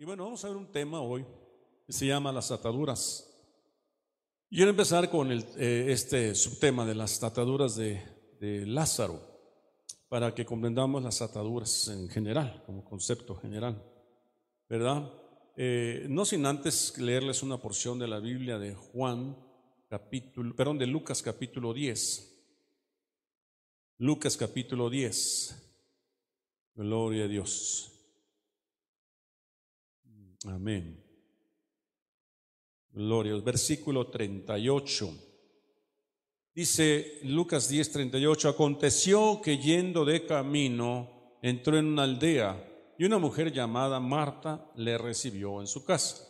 Y bueno, vamos a ver un tema hoy que se llama las ataduras. Quiero empezar con eh, este subtema de las ataduras de, de Lázaro, para que comprendamos las ataduras en general, como concepto general, ¿verdad? Eh, no sin antes leerles una porción de la Biblia de Juan, capítulo, perdón, de Lucas capítulo 10. Lucas capítulo 10. Gloria a Dios. Amén. Gloria. Versículo 38. Dice Lucas 10, 38, aconteció que yendo de camino entró en una aldea y una mujer llamada Marta le recibió en su casa.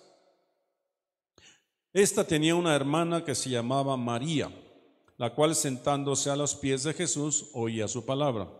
Esta tenía una hermana que se llamaba María, la cual sentándose a los pies de Jesús oía su palabra.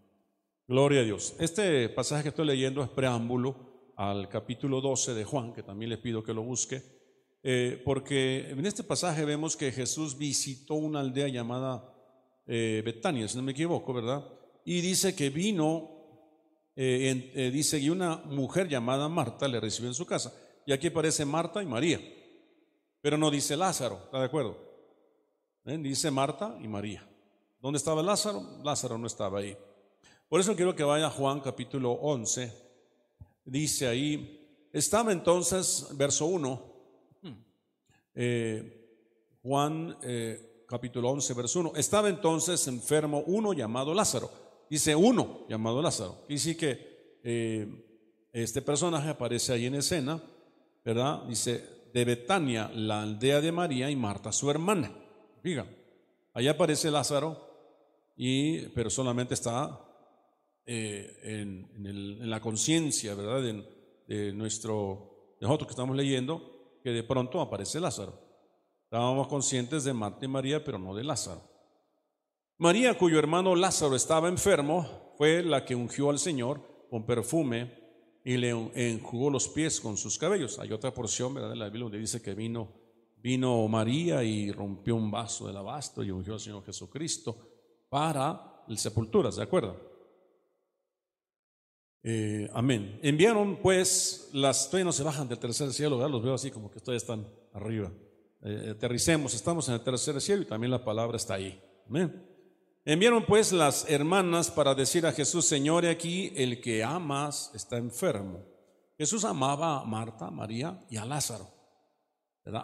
Gloria a Dios. Este pasaje que estoy leyendo es preámbulo al capítulo 12 de Juan, que también le pido que lo busque, eh, porque en este pasaje vemos que Jesús visitó una aldea llamada eh, Betania, si no me equivoco, ¿verdad? Y dice que vino, eh, dice, y una mujer llamada Marta le recibió en su casa. Y aquí aparece Marta y María, pero no dice Lázaro, ¿está de acuerdo? Dice Marta y María. ¿Dónde estaba Lázaro? Lázaro no estaba ahí. Por eso quiero que vaya a Juan capítulo 11. Dice ahí, estaba entonces, verso 1, eh, Juan eh, capítulo 11, verso 1, estaba entonces enfermo uno llamado Lázaro. Dice uno llamado Lázaro. Y sí que eh, este personaje aparece ahí en escena, ¿verdad? Dice, de Betania, la aldea de María y Marta, su hermana. Diga, ahí aparece Lázaro, y, pero solamente está eh, en, la conciencia, ¿verdad? De, nuestro, nosotros que estamos leyendo, que de pronto aparece Lázaro. Estábamos conscientes de Marta y María, pero no de Lázaro. María, cuyo hermano Lázaro estaba enfermo, fue la que ungió al Señor con perfume y le enjugó los pies con sus cabellos. Hay otra porción ¿verdad? de la Biblia donde dice que vino, vino María y rompió un vaso del abasto y ungió al Señor Jesucristo para el sepultura, ¿de acuerdo? Eh, amén. Enviaron pues las, todavía no se bajan del tercer cielo, los veo así como que todavía están arriba. Eh, aterricemos, estamos en el tercer cielo y también la palabra está ahí. Amén. Enviaron pues las hermanas para decir a Jesús, Señor, aquí el que amas está enfermo. Jesús amaba a Marta, María y a Lázaro,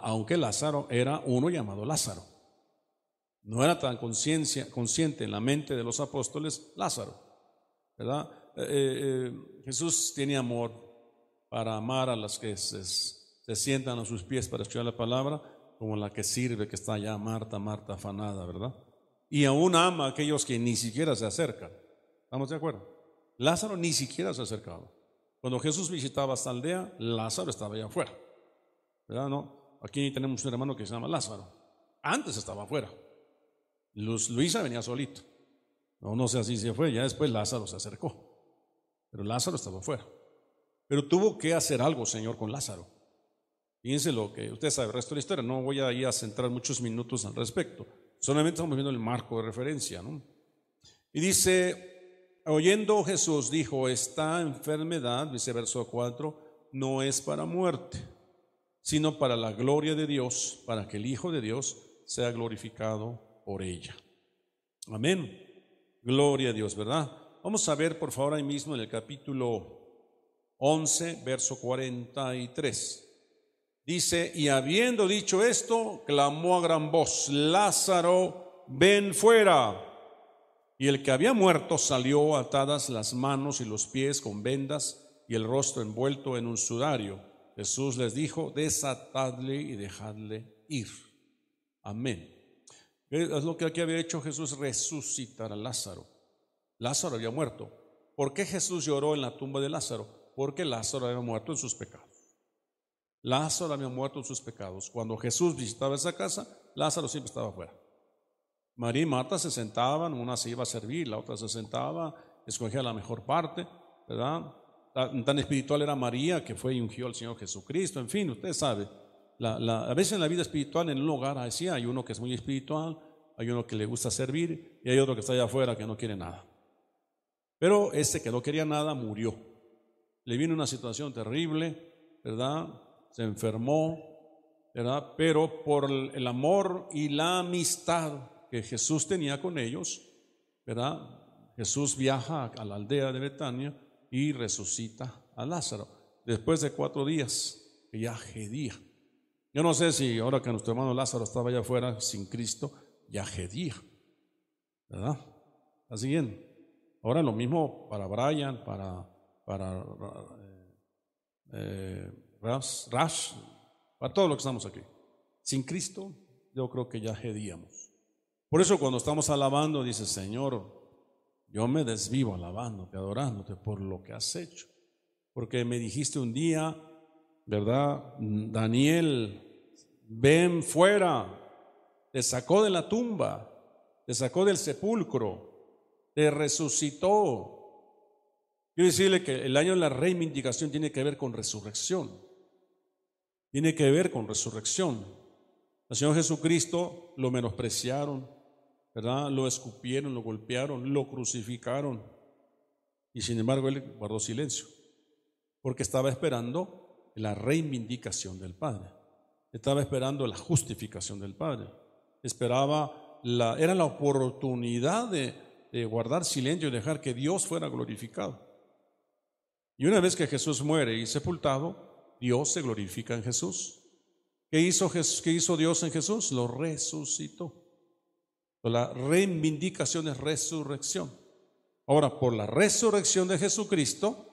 aunque Lázaro era uno llamado Lázaro. No era tan consciente en la mente de los apóstoles Lázaro, ¿verdad? Eh, eh, Jesús tiene amor para amar a las que se, sientan a sus pies para escuchar la palabra, como la que sirve, que está allá, Marta, Marta, afanada, ¿verdad? Y aún ama a aquellos que ni siquiera se acercan. ¿Estamos de acuerdo? Lázaro ni siquiera se acercaba. Cuando Jesús visitaba esta aldea, Lázaro estaba allá afuera. ¿Verdad? No? Aquí tenemos un hermano que se llama Lázaro. Antes estaba afuera. Luisa venía solito. No, no sé si se fue, ya después Lázaro se acercó. Pero Lázaro estaba fuera. Pero tuvo que hacer algo, Señor, con Lázaro. Fíjense lo que usted sabe, el resto de la historia. No voy a ir a centrar muchos minutos al respecto. Solamente estamos viendo el marco de referencia. ¿no? Y dice, oyendo Jesús, dijo, esta enfermedad, dice verso 4, no es para muerte, sino para la gloria de Dios, para que el Hijo de Dios sea glorificado por ella. Amén. Gloria a Dios, ¿verdad? Vamos a ver, por favor, ahí mismo en el capítulo 11, verso 43. Dice, y habiendo dicho esto, clamó a gran voz, Lázaro, ven fuera. Y el que había muerto salió atadas las manos y los pies con vendas y el rostro envuelto en un sudario. Jesús les dijo, desatadle y dejadle ir. Amén. Es lo que aquí había hecho Jesús, resucitar a Lázaro. Lázaro había muerto. ¿Por qué Jesús lloró en la tumba de Lázaro? Porque Lázaro había muerto en sus pecados. Lázaro había muerto en sus pecados. Cuando Jesús visitaba esa casa, Lázaro siempre estaba afuera. María y Marta se sentaban, una se iba a servir, la otra se sentaba, escogía la mejor parte, ¿verdad? Tan espiritual era María que fue y ungió al Señor Jesucristo, en fin, usted sabe. a veces en la vida espiritual, en un hogar, así hay uno que es muy espiritual, hay uno que le gusta servir y hay otro que está allá afuera que no quiere nada. Pero este que no quería nada murió. Le vino una situación terrible, ¿verdad? Se enfermó, ¿verdad? Pero por el amor y la amistad que Jesús tenía con ellos, ¿verdad? Jesús viaja a la aldea de Betania y resucita a Lázaro después de cuatro días, que ya gedía. Yo no sé si ahora que nuestro hermano Lázaro estaba allá afuera sin Cristo, ya gedía, ¿verdad? Así bien. Ahora lo mismo para Brian, para, para eh, Rash, para todos los que estamos aquí. Sin Cristo, yo creo que ya gedíamos. Por eso cuando estamos alabando, dice, Señor, yo me desvivo alabándote, adorándote por lo que has hecho. Porque me dijiste un día, ¿verdad? Daniel, ven fuera, te sacó de la tumba, te sacó del sepulcro, resucitó. Quiero decirle que el año de la reivindicación tiene que ver con resurrección. Tiene que ver con resurrección. El Señor Jesucristo lo menospreciaron, ¿verdad? Lo escupieron, lo golpearon, lo crucificaron. Y sin embargo él guardó silencio, porque estaba esperando la reivindicación del Padre. Estaba esperando la justificación del Padre. Esperaba, la, era la oportunidad de, de guardar silencio y dejar que Dios fuera glorificado. Y una vez que Jesús muere y sepultado, Dios se glorifica en Jesús. ¿Qué hizo, ¿Qué hizo Dios en Jesús? Lo resucitó. La reivindicación es resurrección. Ahora, por la resurrección de Jesucristo,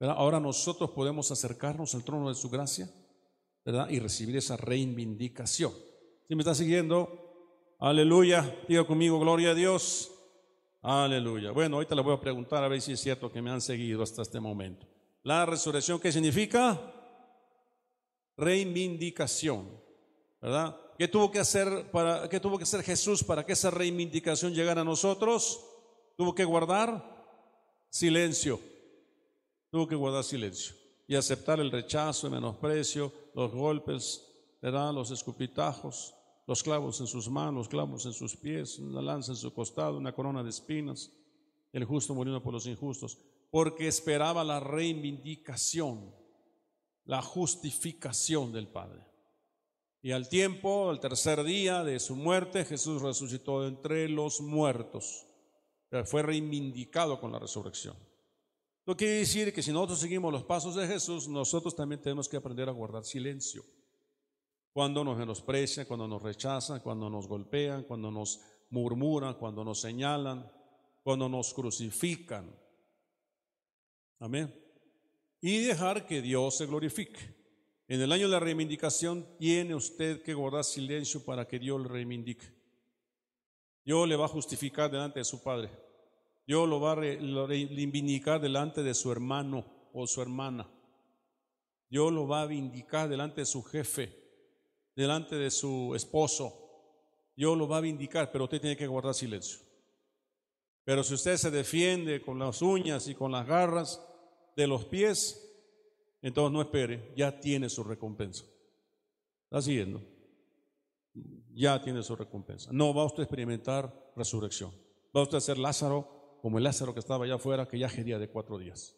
ahora nosotros podemos acercarnos al trono de su gracia ¿verdad? y recibir esa reivindicación. Si me está siguiendo, aleluya, diga conmigo, gloria a Dios. Aleluya. Bueno, ahorita le voy a preguntar a ver si es cierto que me han seguido hasta este momento. La resurrección, ¿qué significa? Reivindicación, ¿verdad? ¿Qué tuvo que hacer para qué tuvo que hacer Jesús para que esa reivindicación llegara a nosotros? Tuvo que guardar silencio. Tuvo que guardar silencio y aceptar el rechazo, el menosprecio, los golpes, ¿verdad? los escupitajos, los clavos en sus manos, clavos en sus pies, una lanza en su costado, una corona de espinas, el justo muriendo por los injustos, porque esperaba la reivindicación, la justificación del Padre. Y al tiempo, al tercer día de su muerte, Jesús resucitó entre los muertos. Fue reivindicado con la resurrección. Lo quiere decir que si nosotros seguimos los pasos de Jesús, nosotros también tenemos que aprender a guardar silencio. Cuando nos menosprecian, cuando nos rechazan, cuando nos golpean, cuando nos murmuran, cuando nos señalan, cuando nos crucifican. Amén. Y dejar que Dios se glorifique. En el año de la reivindicación tiene usted que guardar silencio para que Dios le reivindique. Dios le va a justificar delante de su Padre. Dios lo va a reivindicar delante de su hermano o su hermana. Dios lo va a vindicar delante de su jefe, delante de su esposo. Dios lo va a vindicar, pero usted tiene que guardar silencio. Pero si usted se defiende con las uñas y con las garras de los pies, entonces no espere, ya tiene su recompensa. ¿Está siguiendo? Ya tiene su recompensa. No va usted a experimentar resurrección. Va usted a ser Lázaro como el Lázaro que estaba allá afuera, que ya gería de cuatro días.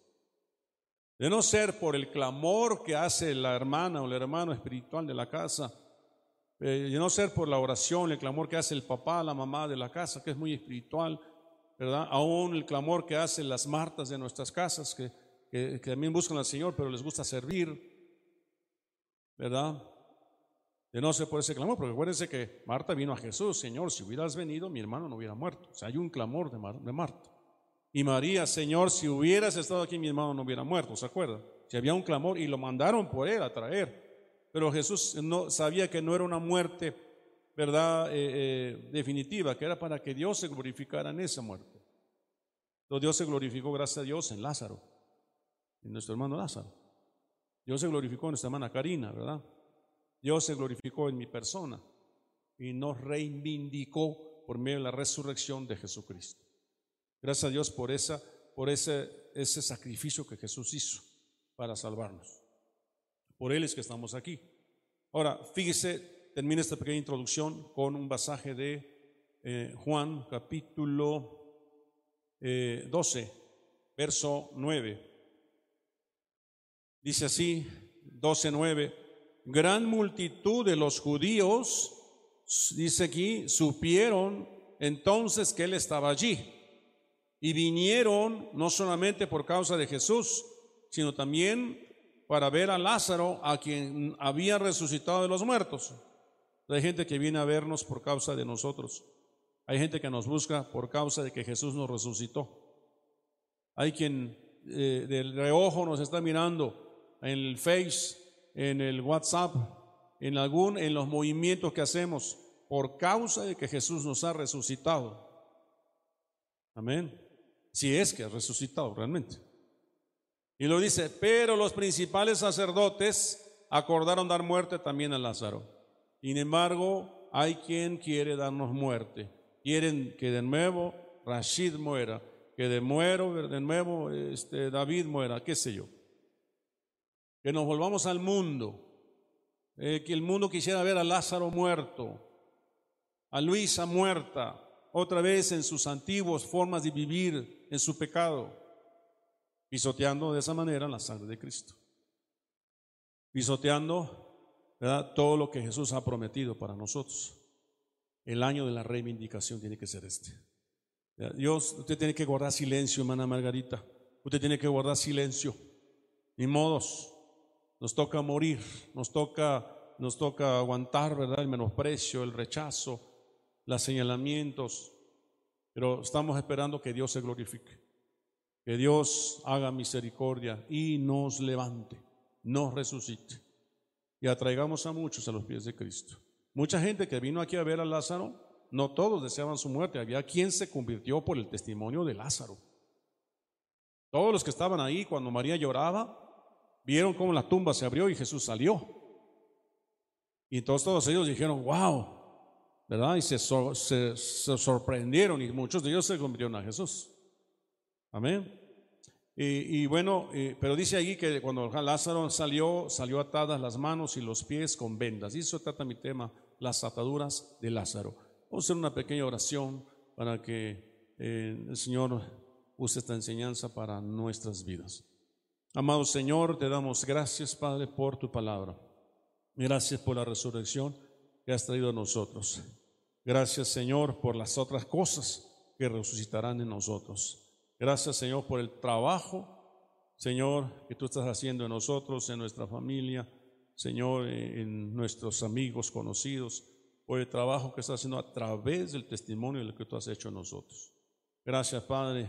De no ser por el clamor que hace la hermana o el hermano espiritual de la casa, eh, no ser por la oración, el clamor que hace el papá, la mamá de la casa, que es muy espiritual, ¿verdad? Aún el clamor que hacen las martas de nuestras casas, que que, también buscan al Señor, pero les gusta servir, ¿verdad? De no ser por ese clamor, porque acuérdense que Marta vino a Jesús, Señor, si hubieras venido, mi hermano no hubiera muerto. O sea, hay un clamor de, de Marta. Y María, Señor, si hubieras estado aquí, mi hermano no hubiera muerto, ¿se acuerdan? Si había un clamor y lo mandaron por él a traer. Pero Jesús no sabía que no era una muerte, ¿verdad? Eh, eh, definitiva, que era para que Dios se glorificara en esa muerte. Entonces Dios se glorificó, gracias a Dios, en Lázaro nuestro hermano Lázaro. Dios se glorificó en nuestra hermana Karina, ¿verdad? Dios se glorificó en mi persona y nos reivindicó por medio de la resurrección de Jesucristo. Gracias a Dios por, esa, por ese, ese sacrificio que Jesús hizo para salvarnos. Por Él es que estamos aquí. Ahora, fíjese, termina esta pequeña introducción con un pasaje de eh, Juan capítulo 12, eh, verso 9. Dice así, 12, 9, gran multitud de los judíos, dice aquí, supieron entonces que Él estaba allí y vinieron no solamente por causa de Jesús, sino también para ver a Lázaro, a quien había resucitado de los muertos. Hay gente que viene a vernos por causa de nosotros. Hay gente que nos busca por causa de que Jesús nos resucitó. Hay quien eh, del reojo nos está mirando en el Face, en el WhatsApp, en algún, en los movimientos que hacemos por causa de que Jesús nos ha resucitado. Amén si es que ha resucitado realmente. Y lo dice, pero los principales sacerdotes acordaron dar muerte también a Lázaro. Sin embargo, hay quien quiere darnos muerte. Quieren que de nuevo Rashid muera, que de nuevo, de nuevo este, David muera, qué sé yo. Que nos volvamos al mundo. Eh, que el mundo quisiera ver a Lázaro muerto, a Luisa muerta, otra vez en sus antiguas formas de vivir en su pecado, pisoteando de esa manera la sangre de Cristo, pisoteando todo lo que Jesús ha prometido para nosotros. El año de la reivindicación tiene que ser este. Dios, usted tiene que guardar silencio, hermana Margarita. Usted tiene que guardar silencio. Ni modos. Nos toca morir, nos toca, nos toca aguantar. El menosprecio, el rechazo, los señalamientos, pero estamos esperando que Dios se glorifique, que Dios haga misericordia y nos levante, nos resucite y atraigamos a muchos a los pies de Cristo. Mucha gente que vino aquí a ver a Lázaro, no todos deseaban su muerte, había quien se convirtió por el testimonio de Lázaro. Todos los que estaban ahí cuando María lloraba, vieron cómo la tumba se abrió y Jesús salió. Y entonces todos ellos dijeron, wow, ¿verdad? Y se, sorprendieron y muchos de ellos se convirtieron a Jesús. Amén. Y, bueno, eh, pero dice allí que cuando Lázaro salió, salió atadas las manos y los pies con vendas. Y eso trata mi tema, las ataduras de Lázaro. Vamos a hacer una pequeña oración para que eh, el Señor use esta enseñanza para nuestras vidas. Amado Señor, te damos gracias, Padre, por tu palabra. Gracias por la resurrección que has traído a nosotros. Gracias Señor por las otras cosas que resucitarán en nosotros. Gracias Señor por el trabajo, Señor, que tú estás haciendo en nosotros, en nuestra familia, Señor, en nuestros amigos conocidos, por el trabajo que estás haciendo a través del testimonio de lo que tú has hecho en nosotros. Gracias Padre,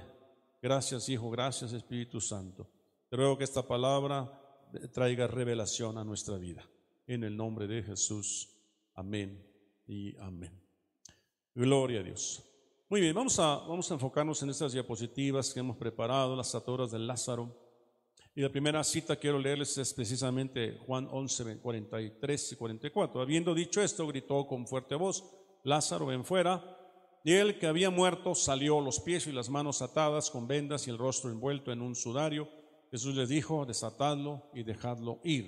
gracias Hijo, gracias Espíritu Santo. Te ruego que esta palabra traiga revelación a nuestra vida. En el nombre de Jesús. Amén y amén. Gloria a Dios. Muy bien, vamos a, vamos a enfocarnos en estas diapositivas que hemos preparado, las ataduras de Lázaro. Y la primera cita quiero leerles es precisamente Juan 11, 43 y 44. Habiendo dicho esto, gritó con fuerte voz, Lázaro, ven fuera. Y él que había muerto salió los pies y las manos atadas con vendas y el rostro envuelto en un sudario. Jesús les dijo, desatadlo y dejadlo ir.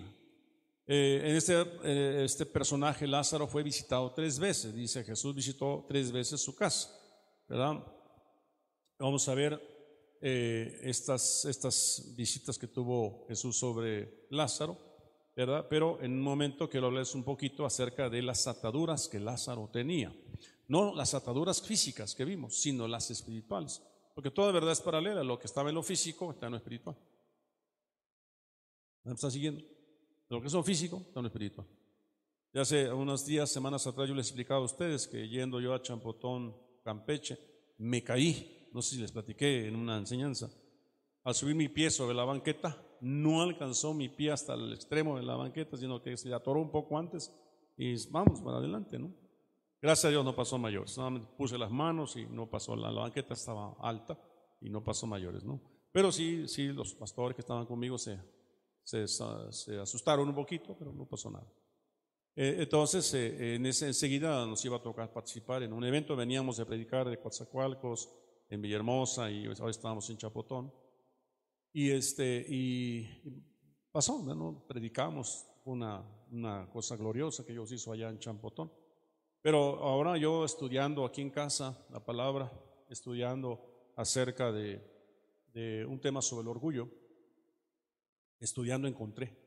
Eh, en este, eh, este personaje Lázaro fue visitado tres veces, dice Jesús visitó tres veces su casa, Vamos a ver eh, estas, estas visitas que tuvo Jesús sobre Lázaro, ¿verdad? Pero en un momento quiero hablarles un poquito acerca de las ataduras que Lázaro tenía. No las ataduras físicas que vimos, sino las espirituales. Porque toda verdad es paralela, lo que estaba en lo físico está en lo espiritual. ¿Me están siguiendo? lo que es lo físico, está lo espiritual. Ya hace unos días, semanas atrás, yo les explicaba a ustedes que yendo yo a Champotón, Campeche, me caí. No sé si les platiqué en una enseñanza. Al subir mi pie sobre la banqueta, no alcanzó mi pie hasta el extremo de la banqueta, sino que se atoró un poco antes y vamos para adelante, ¿no? Gracias a Dios no pasó mayores. Solamente puse las manos y no pasó. La, banqueta estaba alta y no pasó mayores, ¿no? Pero sí, sí, los pastores que estaban conmigo se se, asustaron un poquito, pero no pasó nada. Eh, entonces, eh, en ese, enseguida nos iba a tocar participar en un evento. Veníamos de predicar de Coatzacoalcos, en Villahermosa, y hoy estábamos en Chapotón. Y, este, y pasó, ¿no? predicamos una, una cosa gloriosa que Dios hizo allá en Champotón. Pero ahora yo estudiando aquí en casa la palabra, estudiando acerca de, de un tema sobre el orgullo, estudiando encontré,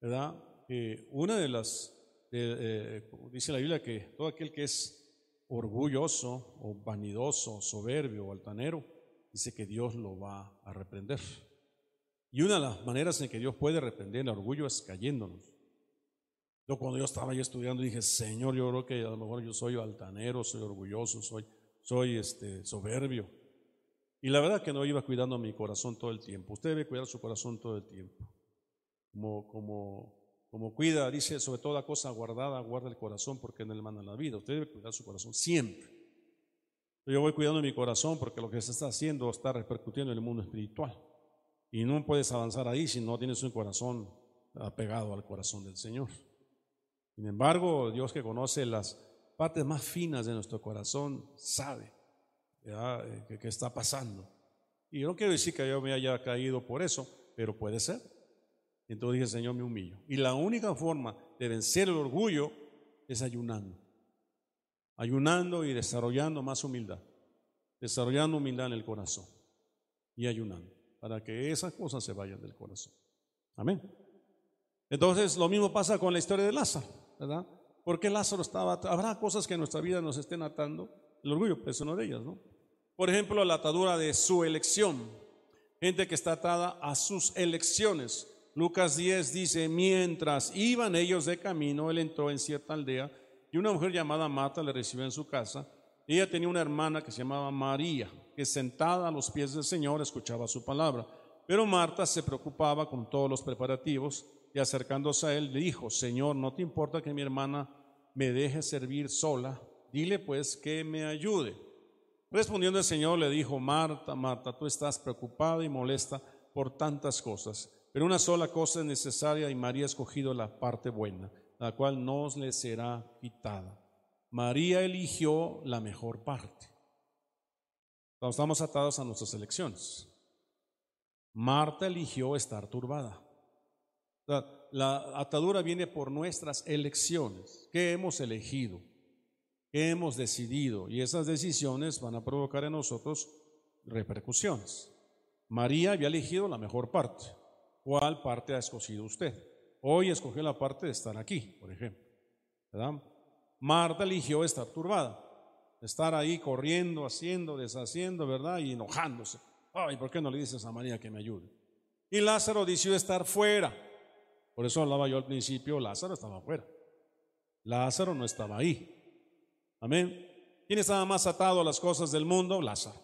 ¿verdad? que una de las, eh, dice la Biblia que todo aquel que es orgulloso o vanidoso, soberbio o altanero, dice que Dios lo va a reprender. Y una de las maneras en que Dios puede reprender el orgullo es cayéndonos. Yo cuando yo estaba ahí estudiando dije, Señor, yo creo que a lo mejor yo soy altanero, soy orgulloso, soy, soy este, soberbio. Y la verdad que no iba cuidando mi corazón todo el tiempo. Usted debe cuidar su corazón todo el tiempo. Como, como, como cuida, dice, sobre toda cosa guardada, guarda el corazón porque en él manda la vida. Usted debe cuidar su corazón siempre. Yo voy cuidando mi corazón porque lo que se está haciendo está repercutiendo en el mundo espiritual. Y no puedes avanzar ahí si no tienes un corazón apegado al corazón del Señor. Sin embargo, Dios que conoce las partes más finas de nuestro corazón sabe eh, qué está pasando. Y no quiero decir que yo me haya caído por eso, pero puede ser. Entonces dije, Señor, me humillo. Y la única forma de vencer el orgullo es ayunando. Ayunando y desarrollando más humildad. Desarrollando humildad en el corazón. Y ayunando. Para que esas cosas se vayan del corazón. Amén. Entonces, lo mismo pasa con la historia de Lázaro. ¿verdad? Porque Lázaro estaba, habrá cosas que en nuestra vida nos estén atando, el orgullo es una de ellas, ¿no? Por ejemplo, la atadura de su elección, gente que está atada a sus elecciones. Lucas 10 dice, mientras iban ellos de camino, él entró en cierta aldea y una mujer llamada Marta le recibió en su casa. Ella tenía una hermana que se llamaba María, que sentada a los pies del Señor escuchaba su palabra. Pero Marta se preocupaba con todos los preparativos y acercándose a él le dijo, Señor, ¿no te importa que mi hermana me deje servir sola? Dile pues que me ayude. Respondiendo el Señor le dijo, Marta, Marta, tú estás preocupada y molesta por tantas cosas, pero una sola cosa es necesaria y María ha escogido la parte buena, la cual no le será quitada. María eligió la mejor parte. Estamos atados a nuestras elecciones. Marta eligió estar turbada. La atadura viene por nuestras elecciones. ¿Qué hemos elegido? ¿Qué hemos decidido? Y esas decisiones van a provocar en nosotros repercusiones. María había elegido la mejor parte. ¿Cuál parte ha escogido usted? Hoy escogió la parte de estar aquí, por ejemplo. Marta eligió estar turbada, estar ahí corriendo, haciendo, deshaciendo, ¿verdad? Y enojándose. Ay, ¿por qué no le dices a María que me ayude? Y Lázaro decidió estar fuera. Por eso hablaba yo al principio, Lázaro estaba afuera. Lázaro no estaba ahí. Amén. ¿Quién estaba más atado a las cosas del mundo? Lázaro.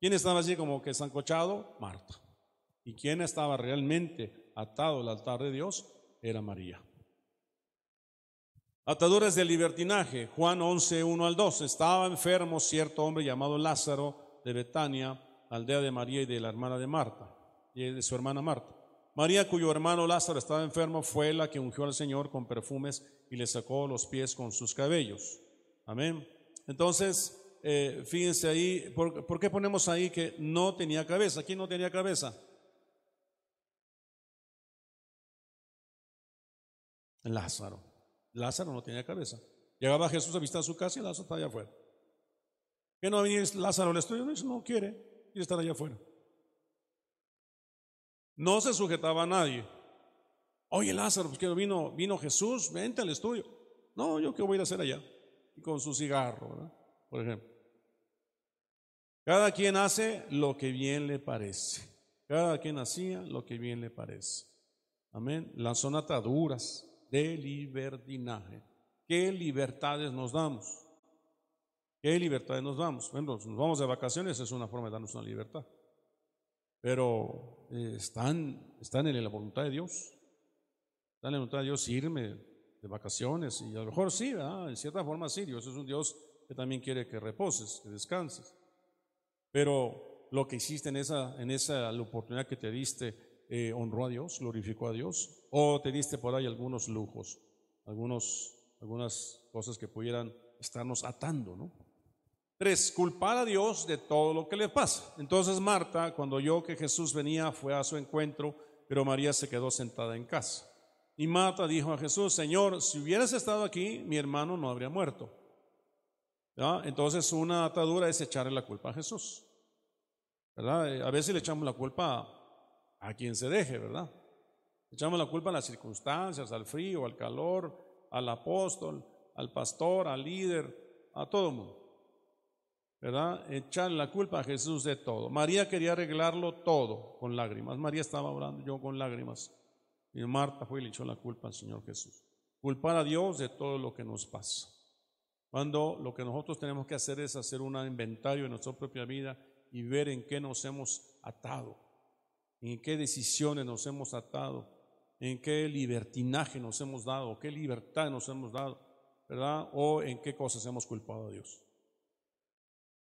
¿Quién estaba así como que zancochado? Marta. ¿Y quién estaba realmente atado al altar de Dios? Era María. Ataduras de libertinaje. Juan 11, 1 al 2. Estaba enfermo cierto hombre llamado Lázaro de Betania, aldea de María y de la hermana de Marta, y de su hermana Marta. María, cuyo hermano Lázaro estaba enfermo, fue la que ungió al Señor con perfumes y le sacó los pies con sus cabellos. Amén. Entonces, eh, fíjense ahí, ¿por, qué ponemos ahí que no tenía cabeza? ¿Quién no tenía cabeza? Lázaro. Lázaro no tenía cabeza. Llegaba Jesús a visitar su casa y Lázaro estaba allá afuera. ¿Qué no venía Lázaro al estudio? No, quiere, quiere estar allá afuera. No se sujetaba a nadie. Oye, Lázaro, pues que vino, vino Jesús, vente al estudio. No, yo qué voy a hacer allá. Y con su cigarro, por ejemplo. Cada quien hace lo que bien le parece. Cada quien hacía lo que bien le parece. Amén. Las son ataduras de libertinaje. ¿Qué libertades nos damos? ¿Qué libertades nos damos? Bueno, nos vamos de vacaciones, es una forma de darnos una libertad pero eh, están, están en la voluntad de Dios. Están en la voluntad de Dios irme de vacaciones y a lo mejor sí, en cierta forma sí, Dios es un Dios que también quiere que reposes, que descanses. Pero lo que hiciste en esa, en esa oportunidad que te diste eh, honró a Dios, glorificó a Dios? ¿O te diste por ahí algunos lujos, algunos, algunas cosas que pudieran estarnos atando, ¿no? Tres, culpar a Dios de todo lo que le pasa. Entonces Marta, cuando oyó que Jesús venía, fue a su encuentro, pero María se quedó sentada en casa. Y Marta dijo a Jesús, Señor, si hubieras estado aquí, mi hermano no habría muerto. Entonces una atadura es echarle la culpa a Jesús. ¿verdad? A veces le echamos la culpa a quien se deje, ¿verdad? Echamos la culpa a las circunstancias, al frío, al calor, al apóstol, al pastor, al líder, a todo mundo. ¿Verdad? Echarle la culpa a Jesús de todo. María quería arreglarlo todo con lágrimas. María estaba orando yo con lágrimas. Y Marta fue y le echó la culpa al Señor Jesús. Culpar a Dios de todo lo que nos pasa. Cuando lo que nosotros tenemos que hacer es hacer un inventario de nuestra propia vida y ver en qué nos hemos atado, en qué decisiones nos hemos atado, en qué libertinaje nos hemos dado, qué libertad nos hemos dado, ¿verdad? O en qué cosas hemos culpado a Dios.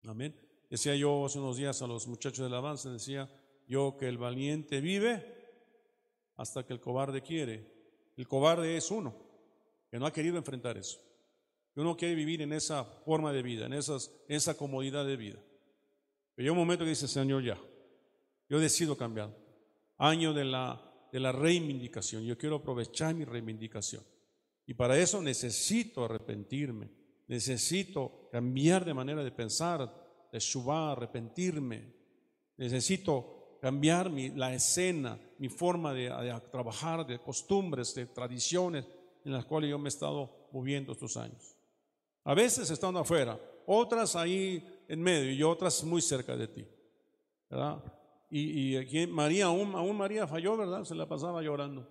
Amén. Decía yo hace unos días a los muchachos de alabanza, decía yo que el valiente vive hasta que el cobarde quiere. El cobarde es uno, que no ha querido enfrentar eso. Que uno quiere vivir en esa forma de vida, en, esas, esa comodidad de vida. Pero hay un momento que dice, Señor, ya, yo decido cambiar. Año de la, de la reivindicación. Yo quiero aprovechar mi reivindicación. Y para eso necesito arrepentirme. Necesito cambiar de manera de pensar, de shubá, arrepentirme. Necesito cambiar mi, la escena, mi forma de, de, trabajar, de costumbres, de tradiciones en las cuales yo me he estado moviendo estos años. A veces estando afuera, otras ahí en medio y otras muy cerca de ti. ¿verdad? Y, aquí María, aún, María falló, ¿verdad? Se la pasaba llorando.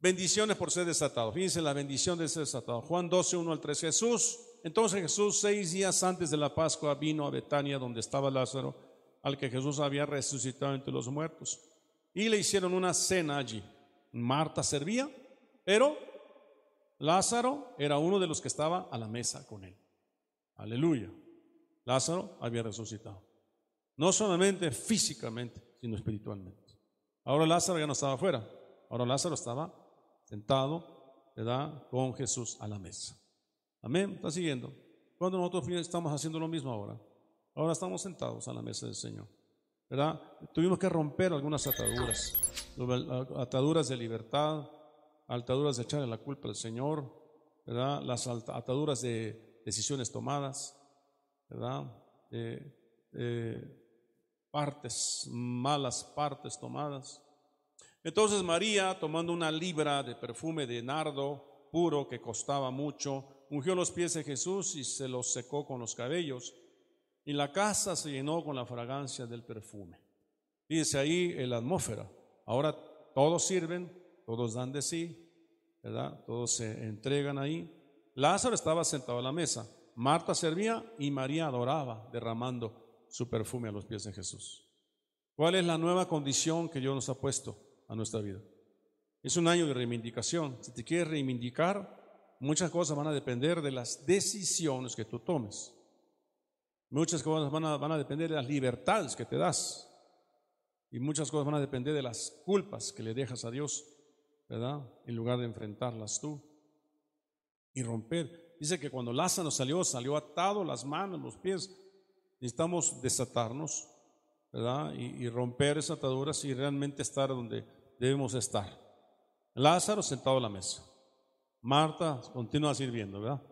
Bendiciones por ser desatado. Fíjense la bendición de ser desatado. Juan 12, 1 al 3. Jesús, entonces Jesús, seis días antes de la Pascua, vino a Betania, donde estaba Lázaro, al que Jesús había resucitado entre los muertos. Y le hicieron una cena allí. Marta servía, pero Lázaro era uno de los que estaba a la mesa con él. Aleluya. Lázaro había resucitado. No solamente físicamente, sino espiritualmente. Ahora Lázaro ya no estaba afuera. Ahora Lázaro estaba sentado, ¿verdad? Con Jesús a la mesa. Amén. ¿Está siguiendo? Cuando nosotros estamos haciendo lo mismo ahora. Ahora estamos sentados a la mesa del Señor. ¿Verdad? Tuvimos que romper algunas ataduras. Ataduras de libertad, ataduras de echarle la culpa al Señor, ¿verdad? Las ataduras de decisiones tomadas, ¿verdad? Partes, malas partes tomadas. Entonces María, tomando una libra de perfume de nardo puro que costaba mucho, ungió los pies de Jesús y se los secó con los cabellos, y la casa se llenó con la fragancia del perfume. Fíjense ahí en la atmósfera. Ahora todos sirven, todos dan de sí, ¿verdad? Todos se entregan ahí. Lázaro estaba sentado a la mesa. Marta servía y María adoraba, derramando su perfume a los pies de Jesús. ¿Cuál es la nueva condición que Dios nos ha puesto a nuestra vida? Es un año de reivindicación. Si te quieres reivindicar, muchas cosas van a depender de las decisiones que tú tomes. Muchas cosas van a, depender de las libertades que te das. Y muchas cosas van a depender de las culpas que le dejas a Dios, ¿verdad? En lugar de enfrentarlas tú y romper dice que cuando Lázaro salió, salió atado las manos, los pies. Necesitamos desatarnos, ¿verdad? Y, romper esas ataduras y realmente estar donde debemos estar. Lázaro sentado a la mesa. Marta continúa sirviendo, ¿verdad?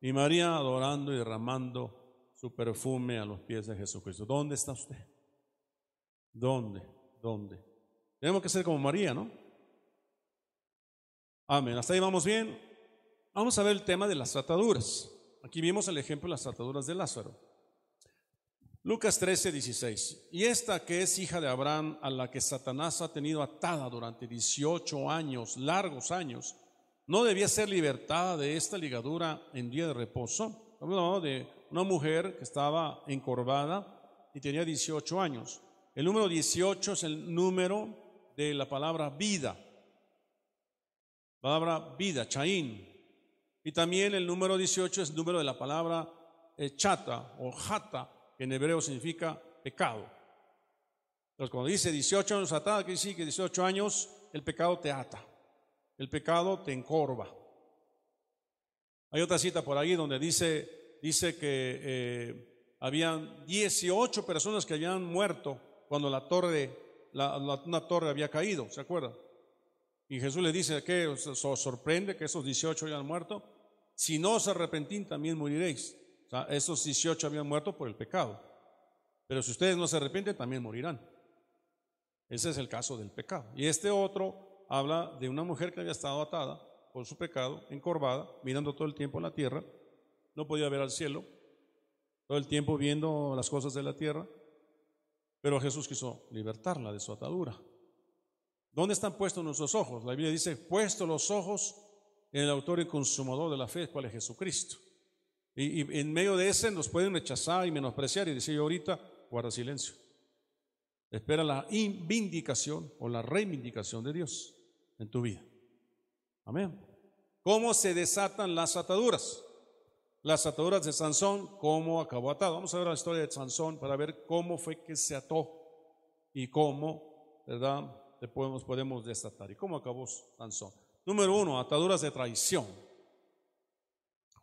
Y María adorando y derramando su perfume a los pies de Jesucristo. ¿Dónde está usted? ¿Dónde? ¿Dónde? Tenemos que ser como María, ¿no? Amén. ¿Hasta ahí vamos bien? Vamos a ver el tema de las ataduras. Aquí vimos el ejemplo de las ataduras de Lázaro. Lucas 13, 16. Y esta que es hija de Abraham, a la que Satanás ha tenido atada durante 18 años, largos años, no debía ser libertada de esta ligadura en día de reposo. Hablamos de una mujer que estaba encorvada y tenía 18 años. El número 18 es el número de la palabra vida. Palabra vida, chaín, y también el número 18 es el número de la palabra eh, chata o jata, en hebreo significa pecado. Entonces, cuando dice 18 años atada, que sí que 18 años el pecado te ata, el pecado te encorva. Hay otra cita por ahí donde dice, dice que eh, habían 18 personas que habían muerto cuando la torre, una torre había caído, ¿se acuerda? Y Jesús le dice que os, sorprende que esos 18 hayan muerto. Si no os arrepentís, también moriréis. Esos 18 habían muerto por el pecado. Pero si ustedes no se arrepienten, también morirán. Ese es el caso del pecado. Y este otro habla de una mujer que había estado atada por su pecado, encorvada, mirando todo el tiempo la tierra, no podía ver al cielo, todo el tiempo viendo las cosas de la tierra, pero Jesús quiso libertarla de su atadura. ¿Dónde están puestos nuestros ojos? La Biblia dice, puesto los ojos en el autor y consumador de la fe, cual es Jesucristo. Y, y, en medio de ese nos pueden rechazar y menospreciar y decir, ahorita, guarda silencio. Espera la vindicación o la reivindicación de Dios en tu vida. Amén. ¿Cómo se desatan las ataduras? Las ataduras de Sansón, ¿cómo acabó atado? Vamos a ver la historia de Sansón para ver cómo fue que se ató y cómo, ¿verdad? Le podemos, podemos desatar. ¿Y cómo acabó Sansón? Número uno, ataduras de traición.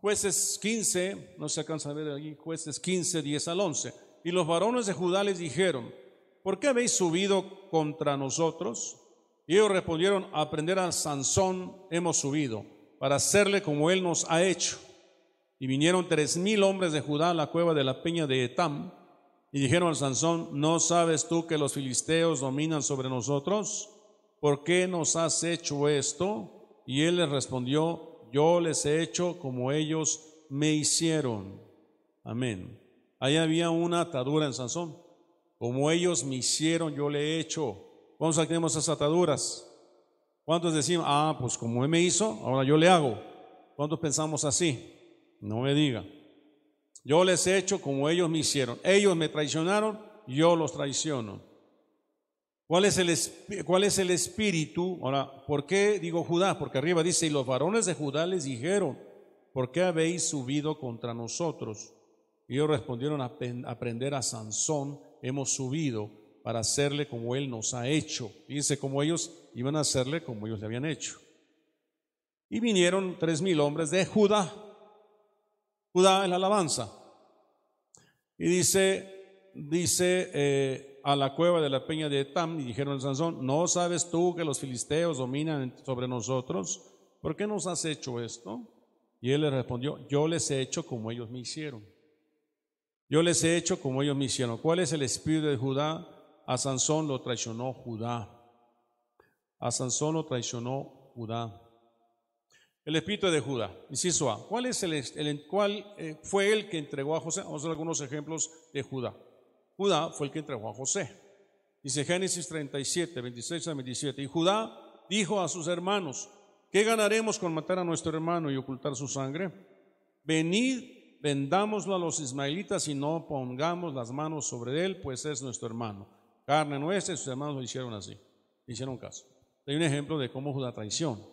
Jueces 15, no se alcanza a ver aquí, jueces 15, 10 al 11. Y los varones de Judá les dijeron, ¿por qué habéis subido contra nosotros? Y ellos respondieron, aprender a Sansón hemos subido, para hacerle como él nos ha hecho. Y vinieron tres mil hombres de Judá a la cueva de la peña de Etam, y dijeron a Sansón, ¿no sabes tú que los filisteos dominan sobre nosotros? ¿Por qué nos has hecho esto? Y él les respondió, yo les he hecho como ellos me hicieron. Amén. Ahí había una atadura en Sansón. Como ellos me hicieron, yo le he hecho. ¿Cuántos tenemos esas ataduras? ¿Cuántos decimos, ah, pues como él me hizo, ahora yo le hago? ¿Cuántos pensamos así? No me diga. Yo les he hecho como ellos me hicieron. Ellos me traicionaron, yo los traiciono. ¿Cuál es, el, ¿Cuál es el espíritu? Ahora, ¿por qué digo Judá? Porque arriba dice, y los varones de Judá les dijeron, ¿por qué habéis subido contra nosotros? Y ellos respondieron a aprender a Sansón hemos subido para hacerle como Él nos ha hecho. Fíjense cómo ellos iban a hacerle como ellos le habían hecho. Y vinieron tres mil hombres de Judá. Judá es la alabanza. Y dice, dice eh, a la cueva de la peña de Etam, y dijeron a Sansón, ¿no sabes tú que los filisteos dominan sobre nosotros? ¿Por qué nos has hecho esto? Y él le respondió, yo les he hecho como ellos me hicieron. Yo les he hecho como ellos me hicieron. ¿Cuál es el espíritu de Judá? A Sansón lo traicionó Judá. A Sansón lo traicionó Judá. El espíritu de Judá. Inciso A. ¿Cuál, es el, cuál eh, fue el que entregó a José? Vamos a ver algunos ejemplos de Judá. Judá fue el que entregó a José. Dice Génesis 37, 26 a 27. Y Judá dijo a sus hermanos, ¿qué ganaremos con matar a nuestro hermano y ocultar su sangre? Venid vendámoslo a los ismaelitas y no pongamos las manos sobre él, pues es nuestro hermano. Carne nuestra y sus hermanos lo hicieron así, hicieron caso. Hay un ejemplo de cómo Judá traición.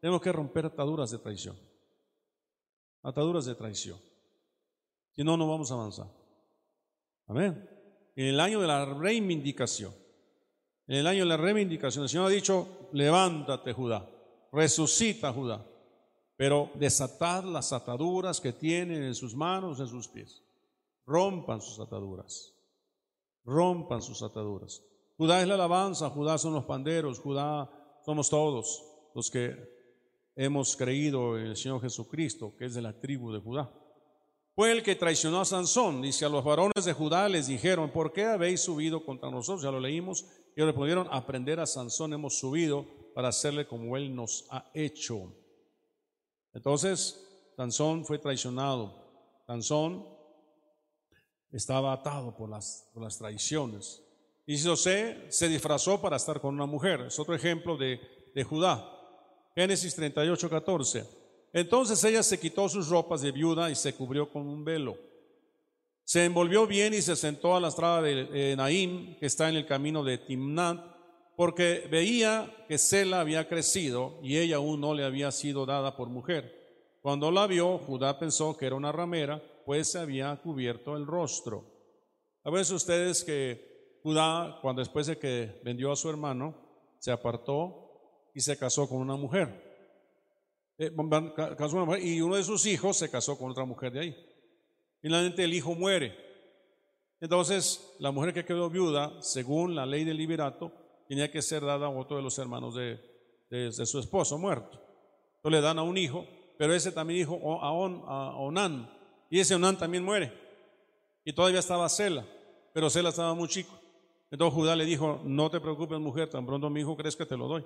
Tenemos que romper ataduras de traición. Ataduras de traición. Si no, no vamos a avanzar. Amén. En el año de la reivindicación, en el año de la reivindicación, el Señor ha dicho, levántate Judá, resucita Judá pero desatad las ataduras que tienen en sus manos, en sus pies. Rompan sus ataduras. Rompan sus ataduras. Judá es la alabanza, Judá son los panderos, Judá somos todos los que hemos creído en el Señor Jesucristo, que es de la tribu de Judá. Fue el que traicionó a Sansón. Dice, a los varones de Judá les dijeron, ¿por qué habéis subido contra nosotros? Ya lo leímos. Y respondieron, aprender a Sansón hemos subido para hacerle como él nos ha hecho. Entonces, Sansón fue traicionado. Sansón estaba atado por las, las traiciones. Y José se disfrazó para estar con una mujer. Es otro ejemplo de, de Judá. Génesis 38, 14. Entonces ella se quitó sus ropas de viuda y se cubrió con un velo. Se envolvió bien y se sentó a la estrada de Naim, que está en el camino de Timnat, porque veía que Sela había crecido y ella aún no le había sido dada por mujer. Cuando la vio, Judá pensó que era una ramera, pues se había cubierto el rostro. A veces ustedes que Judá, cuando después de que vendió a su hermano, se apartó y se casó con una mujer. Eh, y uno de sus hijos se casó con otra mujer de ahí. Finalmente el hijo muere. Entonces, la mujer que quedó viuda, según la ley del liberato, tenía que ser dada a otro de los hermanos de, de, su esposo muerto. Entonces le dan a un hijo, pero ese también dijo a, a Onán, y ese Onán también muere. Y todavía estaba Sela, pero Sela estaba muy chico. Entonces Judá le dijo, no te preocupes mujer, tan pronto mi hijo crees que te lo doy.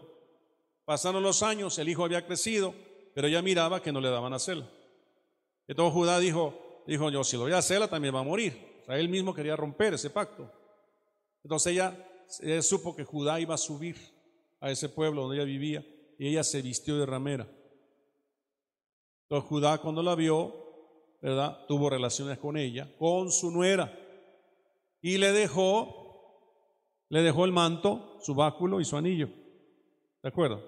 Pasaron los años, el hijo había crecido, pero ella miraba que no le daban a Sela. Entonces Judá dijo, dijo yo, si lo voy a Sela también va a morir. O sea, él mismo quería romper ese pacto. Entonces ella, ella supo que Judá iba a subir a ese pueblo donde ella vivía y ella se vistió de ramera. Entonces Judá cuando la vio, ¿verdad? Tuvo relaciones con ella, con su nuera y le dejó, le dejó el manto, su báculo y su anillo. ¿De acuerdo?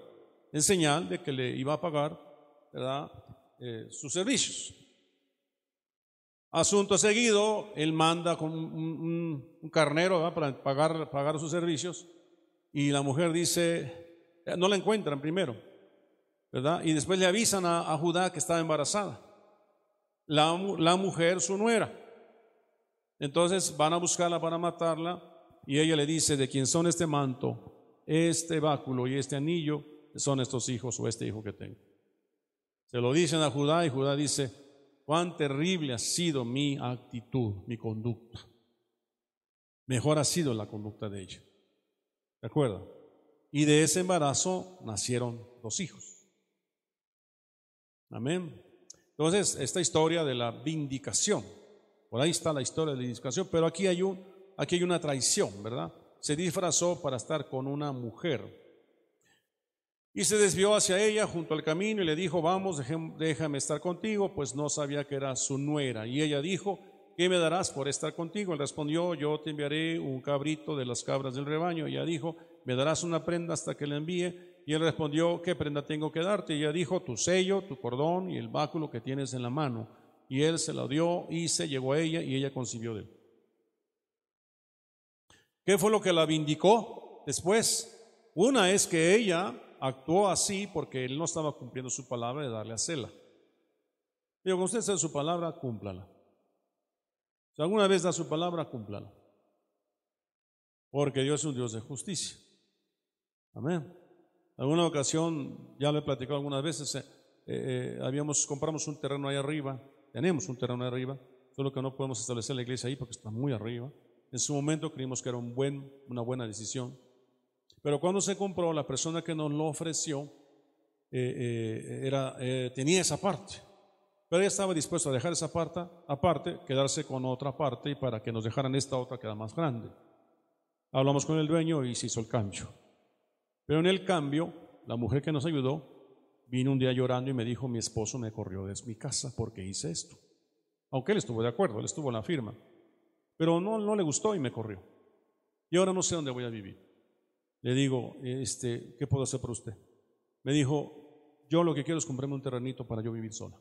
En señal de que le iba a pagar, ¿verdad? Eh, sus servicios. Asunto seguido, él manda con un, carnero para pagar, pagar sus servicios y la mujer dice, no la encuentran primero, ¿verdad? Y después le avisan a, Judá que estaba embarazada. La, la mujer, su nuera. Entonces van a buscarla para matarla y ella le dice, de quién son este manto, este báculo y este anillo, son estos hijos o este hijo que tengo. Se lo dicen a Judá y Judá dice, cuán terrible ha sido mi actitud, mi conducta. Mejor ha sido la conducta de ella. ¿De acuerdo? Y de ese embarazo nacieron dos hijos. Amén. Entonces, esta historia de la vindicación, por ahí está la historia de la vindicación, pero aquí hay, un, aquí hay una traición, ¿verdad? Se disfrazó para estar con una mujer. Y se desvió hacia ella junto al camino y le dijo, vamos, déjame estar contigo, pues no sabía que era su nuera. Y ella dijo, ¿qué me darás por estar contigo? Él respondió, yo te enviaré un cabrito de las cabras del rebaño. Y ella dijo, me darás una prenda hasta que la envíe. Y él respondió, ¿qué prenda tengo que darte? Y ella dijo, tu sello, tu cordón y el báculo que tienes en la mano. Y él se la dio y se llegó a ella y ella concibió de él. ¿Qué fue lo que la vindicó después? Una es que ella actuó así porque él no estaba cumpliendo su palabra de darle a Cela. Digo, con usted sea su palabra, cúmplala. Si alguna vez da su palabra, cúmplala. Porque Dios es un Dios de justicia. Amén. Alguna ocasión, ya lo he platicado algunas veces, eh, eh, habíamos, compramos un terreno ahí arriba, tenemos un terreno ahí arriba, solo que no podemos establecer la iglesia ahí porque está muy arriba. En su momento creímos que era un buen, una buena decisión. Pero cuando se compró, la persona que nos lo ofreció eh, era, tenía esa parte. Pero ella estaba dispuesta a dejar esa parte, aparte, quedarse con otra parte y para que nos dejaran esta otra que era más grande. Hablamos con el dueño y se hizo el cambio. Pero en el cambio, la mujer que nos ayudó vino un día llorando y me dijo, mi esposo me corrió de mi casa porque hice esto. Aunque él estuvo de acuerdo, él estuvo en la firma. Pero no, no le gustó y me corrió. Y ahora no sé dónde voy a vivir. Le digo, este, ¿qué puedo hacer por usted? Me dijo, yo lo que quiero es comprarme un terrenito para yo vivir sola.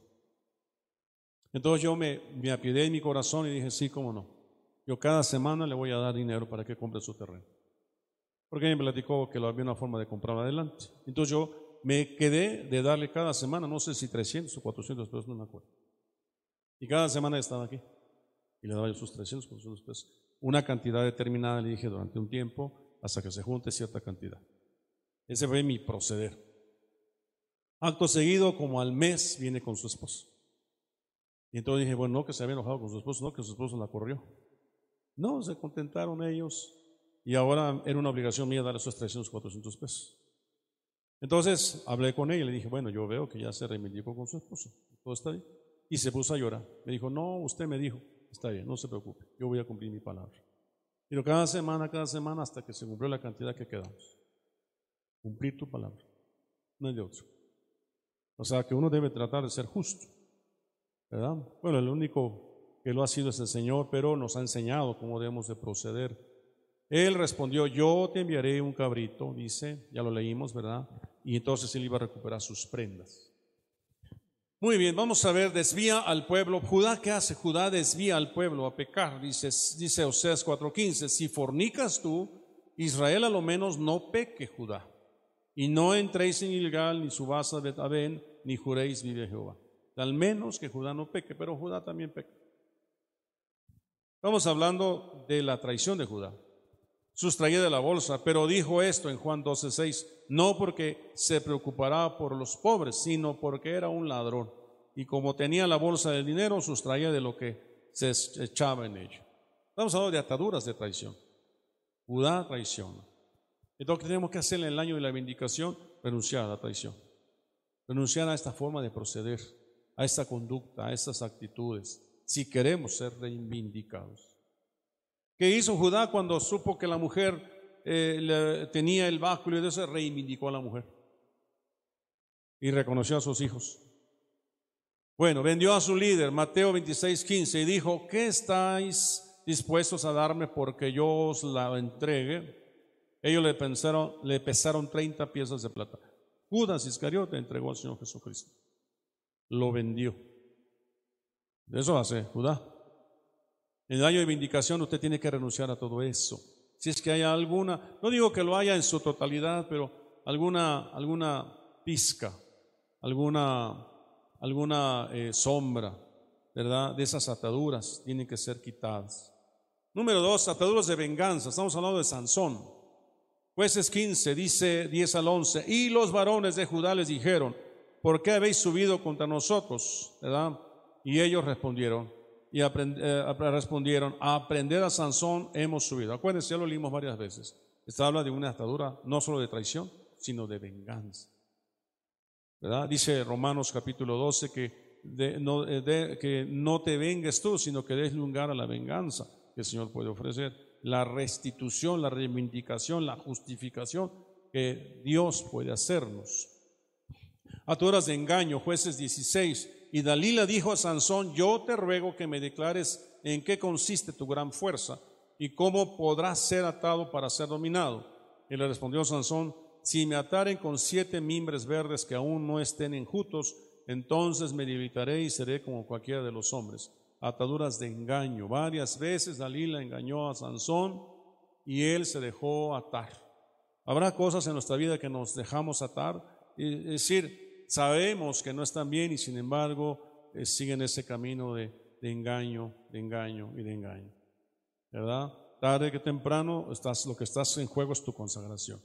Entonces yo me, me apiedé en mi corazón y dije, sí, cómo no. Yo cada semana le voy a dar dinero para que compre su terreno. Porque me platicó que había una forma de comprar adelante. Entonces yo me quedé de darle cada semana, no sé si 300 o 400 pesos, no me acuerdo. Y cada semana estaba aquí. Y le daba yo sus 300, 400 pesos. Una cantidad determinada, le dije, durante un tiempo, hasta que se junte cierta cantidad. Ese fue mi proceder. Acto seguido, como al mes, viene con su esposo. Y entonces dije, bueno, no que se había enojado con su esposo, no que su esposo la corrió. No, se contentaron ellos y ahora era una obligación mía darle esos 300, 400 pesos. Entonces hablé con ella y le dije, bueno, yo veo que ya se reivindicó con su esposo, todo está bien. Y se puso a llorar. Me dijo, no, usted me dijo, está bien, no se preocupe, yo voy a cumplir mi palabra. Pero cada semana, cada semana, hasta que se cumplió la cantidad que quedamos. Cumplir tu palabra, no hay de otro. O sea que uno debe tratar de ser justo, ¿verdad? Bueno, el único que lo ha sido es el Señor, pero nos ha enseñado cómo debemos de proceder él respondió, yo te enviaré un cabrito, dice, ya lo leímos, ¿verdad? Y entonces él iba a recuperar sus prendas. Muy bien, vamos a ver, desvía al pueblo. Judá, ¿qué hace? Judá desvía al pueblo a pecar, dice, dice Oseas 4:15. Si fornicas tú, Israel a lo menos no peque Judá. Y no entréis en Gilgal, ni subáis a Betabén, ni juréis, vive Jehová. Al menos que Judá no peque, pero Judá también peca. Estamos hablando de la traición de Judá. Sustraía de la bolsa, pero dijo esto en Juan 12:6, no porque se preocupará por los pobres, sino porque era un ladrón. Y como tenía la bolsa del dinero, sustraía de lo que se echaba en ello. Estamos hablando de ataduras de traición. Judá traiciona. Entonces, ¿qué tenemos que hacer en el año de la vindicación? Renunciar a la traición. Renunciar a esta forma de proceder, a esta conducta, a estas actitudes si queremos ser reivindicados. ¿Qué hizo Judá cuando supo que la mujer eh, tenía el báculo y de eso reivindicó a la mujer? Y reconoció a sus hijos. Bueno, vendió a su líder, Mateo 26, 15, y dijo, ¿qué estáis dispuestos a darme porque yo os la entregue? Ellos le, pensaron, le pesaron 30 piezas de plata. Judas Iscariote entregó al Señor Jesucristo. Lo vendió. Eso hace Judá. En el año de vindicación usted tiene que renunciar a todo eso. Si es que hay alguna, no digo que lo haya en su totalidad, pero alguna, alguna pizca, alguna, alguna eh, sombra, ¿verdad? De esas ataduras tienen que ser quitadas. Número dos, ataduras de venganza. Estamos hablando de Sansón. Jueces 15, dice 10 al 11. Y los varones de Judá les dijeron, ¿por qué habéis subido contra nosotros? ¿Verdad? Y ellos respondieron, y eh, respondieron, a aprender a Sansón hemos subido. Acuérdense, ya lo leímos varias veces. Esta habla de una atadura no solo de traición, sino de venganza. Dice Romanos capítulo 12 que, no, eh, que no te vengues tú, sino que des lugar a la venganza que el Señor puede ofrecer. La restitución, la reivindicación, la justificación que Dios puede hacernos. Ataduras de engaño, jueces 16 y Dalila dijo a Sansón, yo te ruego que me declares en qué consiste tu gran fuerza y cómo podrás ser atado para ser dominado. Y le respondió Sansón, si me ataren con siete mimbres verdes que aún no estén enjutos, entonces me debilitaré y seré como cualquiera de los hombres. Ataduras de engaño. Varias veces Dalila engañó a Sansón y él se dejó atar. Habrá cosas en nuestra vida que nos dejamos atar, es decir, sabemos que no están bien y sin embargo eh, siguen ese camino de, engaño, de engaño y de engaño. ¿Verdad? Tarde que temprano estás, lo que estás en juego es tu consagración.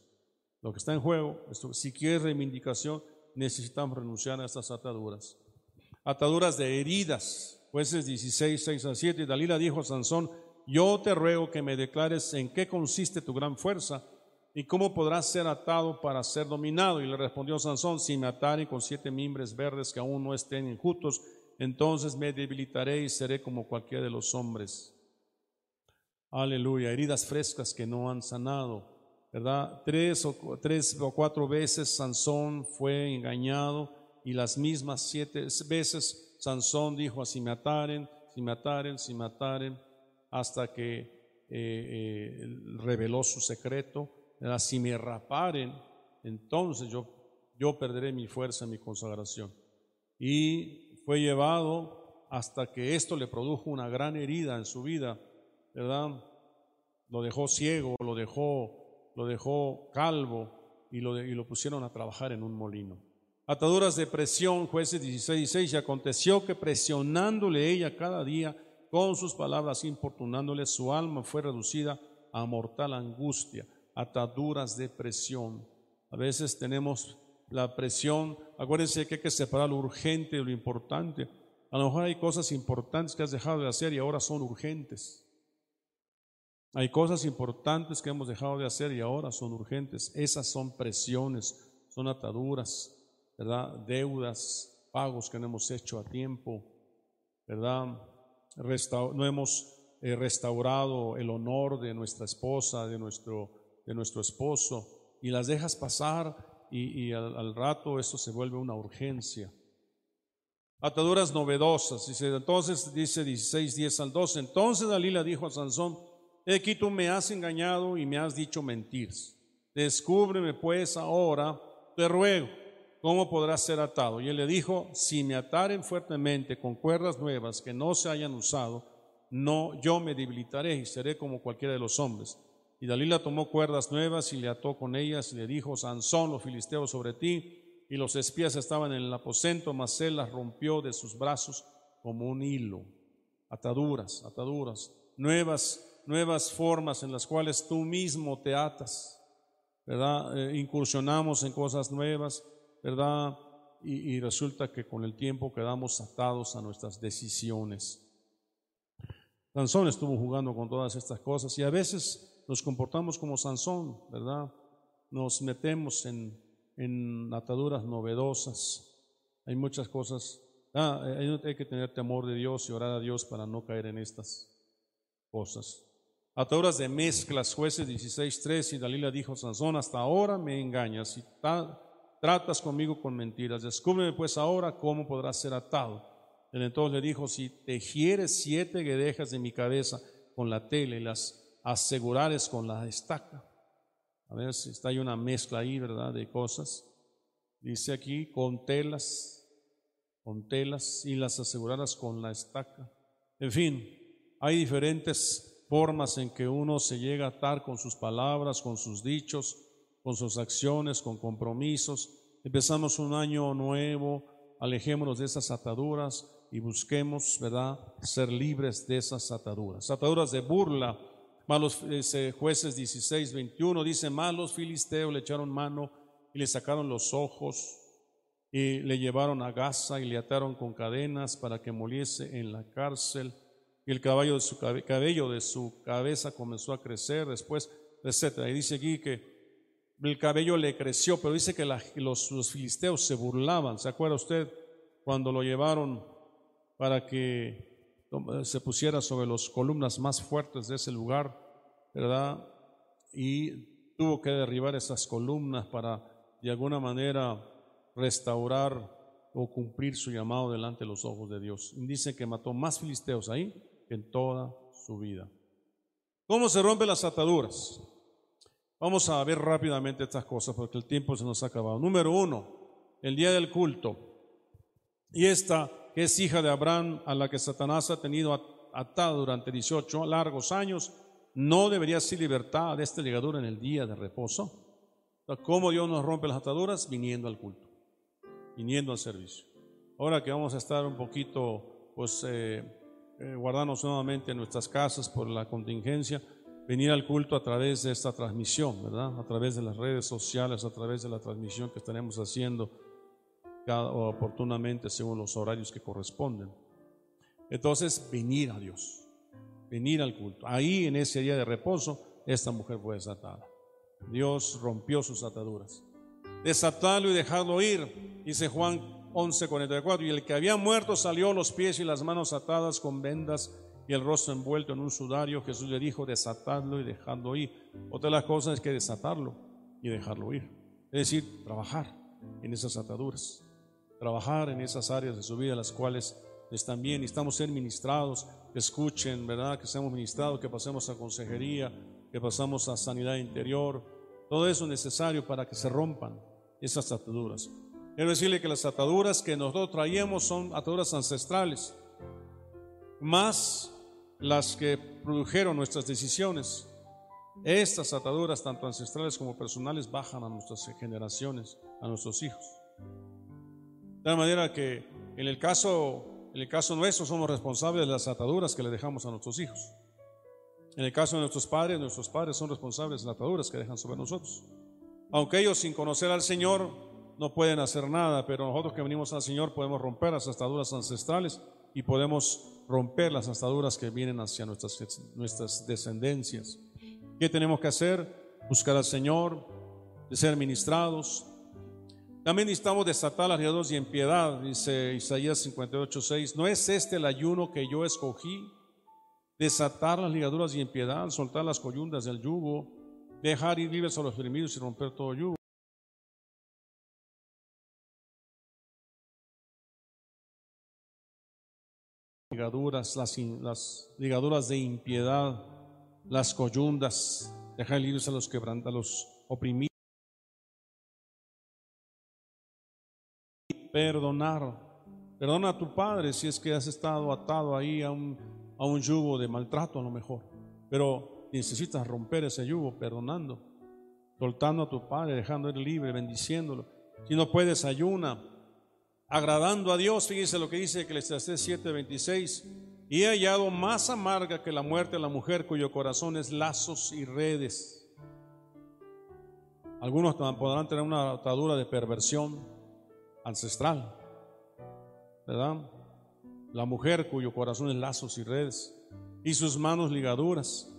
Lo que está en juego, si quieres reivindicación, necesitamos renunciar a estas ataduras. Ataduras de heridas. Jueces 16, 6 a 7. Y Dalila dijo a Sansón, yo te ruego que me declares en qué consiste tu gran fuerza ¿Y cómo podrás ser atado para ser dominado? Y le respondió Sansón, si me ataren con siete mimbres verdes que aún no estén injustos, entonces me debilitaré y seré como cualquiera de los hombres. Aleluya, heridas frescas que no han sanado, ¿verdad? Tres o, tres o cuatro veces Sansón fue engañado y las mismas siete veces Sansón dijo, si me ataren, si me ataren, si me ataren, hasta que eh, eh, reveló su secreto si me raparen, entonces yo, yo perderé mi fuerza, mi consagración. Y fue llevado hasta que esto le produjo una gran herida en su vida, ¿verdad? Lo dejó ciego, lo dejó, lo dejó calvo y lo, y lo pusieron a trabajar en un molino. Ataduras de presión, jueces 16, 16, y aconteció que presionándole ella cada día con sus palabras, importunándole, su alma fue reducida a mortal angustia ataduras de presión. A veces tenemos la presión, acuérdense que hay que separar lo urgente de lo importante. A lo mejor hay cosas importantes que has dejado de hacer y ahora son urgentes. Hay cosas importantes que hemos dejado de hacer y ahora son urgentes. Esas son presiones, son ataduras, ¿verdad? Deudas, pagos que no hemos hecho a tiempo, ¿verdad? no hemos eh, restaurado el honor de nuestra esposa, de nuestro de nuestro esposo y las dejas pasar y, al, rato eso se vuelve una urgencia. Ataduras novedosas. Dice, entonces dice 16, 10 al 12. Entonces Dalila dijo a Sansón, aquí tú me has engañado y me has dicho mentiras. Descúbreme pues ahora, te ruego, ¿cómo podrá ser atado? Y él le dijo, si me ataren fuertemente con cuerdas nuevas que no se hayan usado, no, yo me debilitaré y seré como cualquiera de los hombres. Y Dalila tomó cuerdas nuevas y le ató con ellas y le dijo, Sansón, los filisteos sobre ti. Y los espías estaban en el aposento, mas él las rompió de sus brazos como un hilo. Ataduras, ataduras, nuevas, nuevas formas en las cuales tú mismo te atas, ¿verdad? Eh, incursionamos en cosas nuevas, ¿verdad? Y, y resulta que con el tiempo quedamos atados a nuestras decisiones. Sansón estuvo jugando con todas estas cosas y a veces nos comportamos como Sansón, ¿verdad? Nos metemos en, en ataduras novedosas. Hay muchas cosas. Ah, hay, que tener temor de Dios y orar a Dios para no caer en estas cosas. Ataduras de mezclas, jueces 16.3 y Dalila dijo, Sansón, hasta ahora me engañas y tratas conmigo con mentiras. Descúbreme pues ahora cómo podrás ser atado. Él entonces le dijo, si tejieres siete guedejas de mi cabeza con la tela y las asegurares con la estaca. A ver si está ahí una mezcla ahí, ¿verdad? De cosas. Dice aquí, con telas, con telas y las aseguraras con la estaca. En fin, hay diferentes formas en que uno se llega a atar con sus palabras, con sus dichos, con sus acciones, con compromisos. Empezamos un año nuevo, alejémonos de esas ataduras y busquemos, ¿verdad?, ser libres de esas ataduras. Ataduras de burla, Malos jueces 16, 21 dice, malos filisteos le echaron mano y le sacaron los ojos y le llevaron a Gaza y le ataron con cadenas para que muriese en la cárcel. Y el cabello de su cabeza comenzó a crecer después, etcétera. Y dice aquí que el cabello le creció, pero dice que los filisteos se burlaban. ¿Se acuerda usted cuando lo llevaron para que se pusiera sobre las columnas más fuertes de ese lugar, ¿verdad? Y tuvo que derribar esas columnas para de alguna manera restaurar o cumplir su llamado delante de los ojos de Dios. dice que mató más filisteos ahí que en toda su vida. ¿Cómo se rompen las ataduras? Vamos a ver rápidamente estas cosas porque el tiempo se nos ha acabado. Número uno, el día del culto. Y esta que es hija de Abraham, a la que Satanás ha tenido atada durante 18 largos años, no debería ser libertad de esta ligadura en el día de reposo. ¿Cómo Dios nos rompe las ataduras? Viniendo al culto, viniendo al servicio. Ahora que vamos a estar un poquito, pues, eh, eh, guardarnos nuevamente en nuestras casas por la contingencia, venir al culto a través de esta transmisión, ¿verdad? A través de las redes sociales, a través de la transmisión que estaremos haciendo oportunamente según los horarios que corresponden. Entonces, venir a Dios, venir al culto. Ahí en ese día de reposo, esta mujer fue desatada. Dios rompió sus ataduras. Desatarlo y dejarlo ir, dice Juan 11:44. Y el que había muerto salió los pies y las manos atadas con vendas y el rostro envuelto en un sudario. Jesús le dijo, desatarlo y dejarlo ir. Otra de las cosas es que desatarlo y dejarlo ir. Es decir, trabajar en esas ataduras trabajar en esas áreas de su vida, las cuales están bien. Necesitamos ser ministrados, escuchen, ¿verdad? Que seamos ministrados, que pasemos a consejería, que pasamos a sanidad interior. Todo eso es necesario para que se rompan esas ataduras. Quiero decirle que las ataduras que nosotros traíamos son ataduras ancestrales, más las que produjeron nuestras decisiones. Estas ataduras, tanto ancestrales como personales, bajan a nuestras generaciones, a nuestros hijos. De tal manera que en el caso, en el caso nuestro somos responsables de las ataduras que le dejamos a nuestros hijos. En el caso de nuestros padres, nuestros padres son responsables de las ataduras que dejan sobre nosotros. Aunque ellos sin conocer al Señor no pueden hacer nada, pero nosotros que venimos al Señor podemos romper las ataduras ancestrales y podemos romper las ataduras que vienen hacia nuestras, nuestras descendencias. ¿Qué tenemos que hacer? Buscar al Señor, de ser ministrados, también necesitamos desatar las ligaduras y en piedad, dice Isaías 58, 6. ¿No es este el ayuno que yo escogí? Desatar las ligaduras y en piedad, soltar las coyundas del yugo, dejar ir libres a los oprimidos y romper todo yugo. Ligaduras, las, ligaduras de impiedad, las coyundas, dejar libres a los quebrantados, a los oprimidos. Perdonar. Perdona a tu padre si es que has estado atado ahí a un, a un yugo de maltrato a lo mejor. Pero necesitas romper ese yugo perdonando, soltando a tu padre, dejando él libre, bendiciéndolo. Si no puedes, ayuna, agradando a Dios. Fíjese lo que dice Eclesiastés 7:26. Y he hallado más amarga que la muerte a la mujer cuyo corazón es lazos y redes. Algunos podrán tener una atadura de perversión ancestral, ¿verdad? La mujer cuyo corazón es lazos y redes y sus manos ligaduras.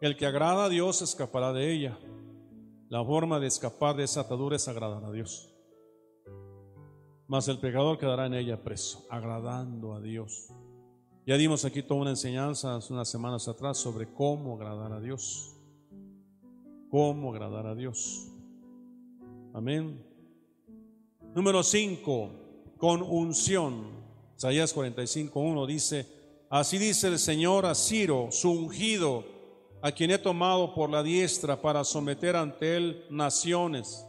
El que agrada a Dios escapará de ella. La forma de escapar de esa atadura es agradar a Dios. Mas el pecador quedará en ella preso, agradando a Dios. Ya dimos aquí toda una enseñanza hace unas semanas atrás sobre cómo agradar a Dios. Cómo agradar a Dios. Amén. Número 5, con unción. Isaías 45.1 dice, así dice el Señor a Ciro, su ungido, a quien he tomado por la diestra para someter ante él naciones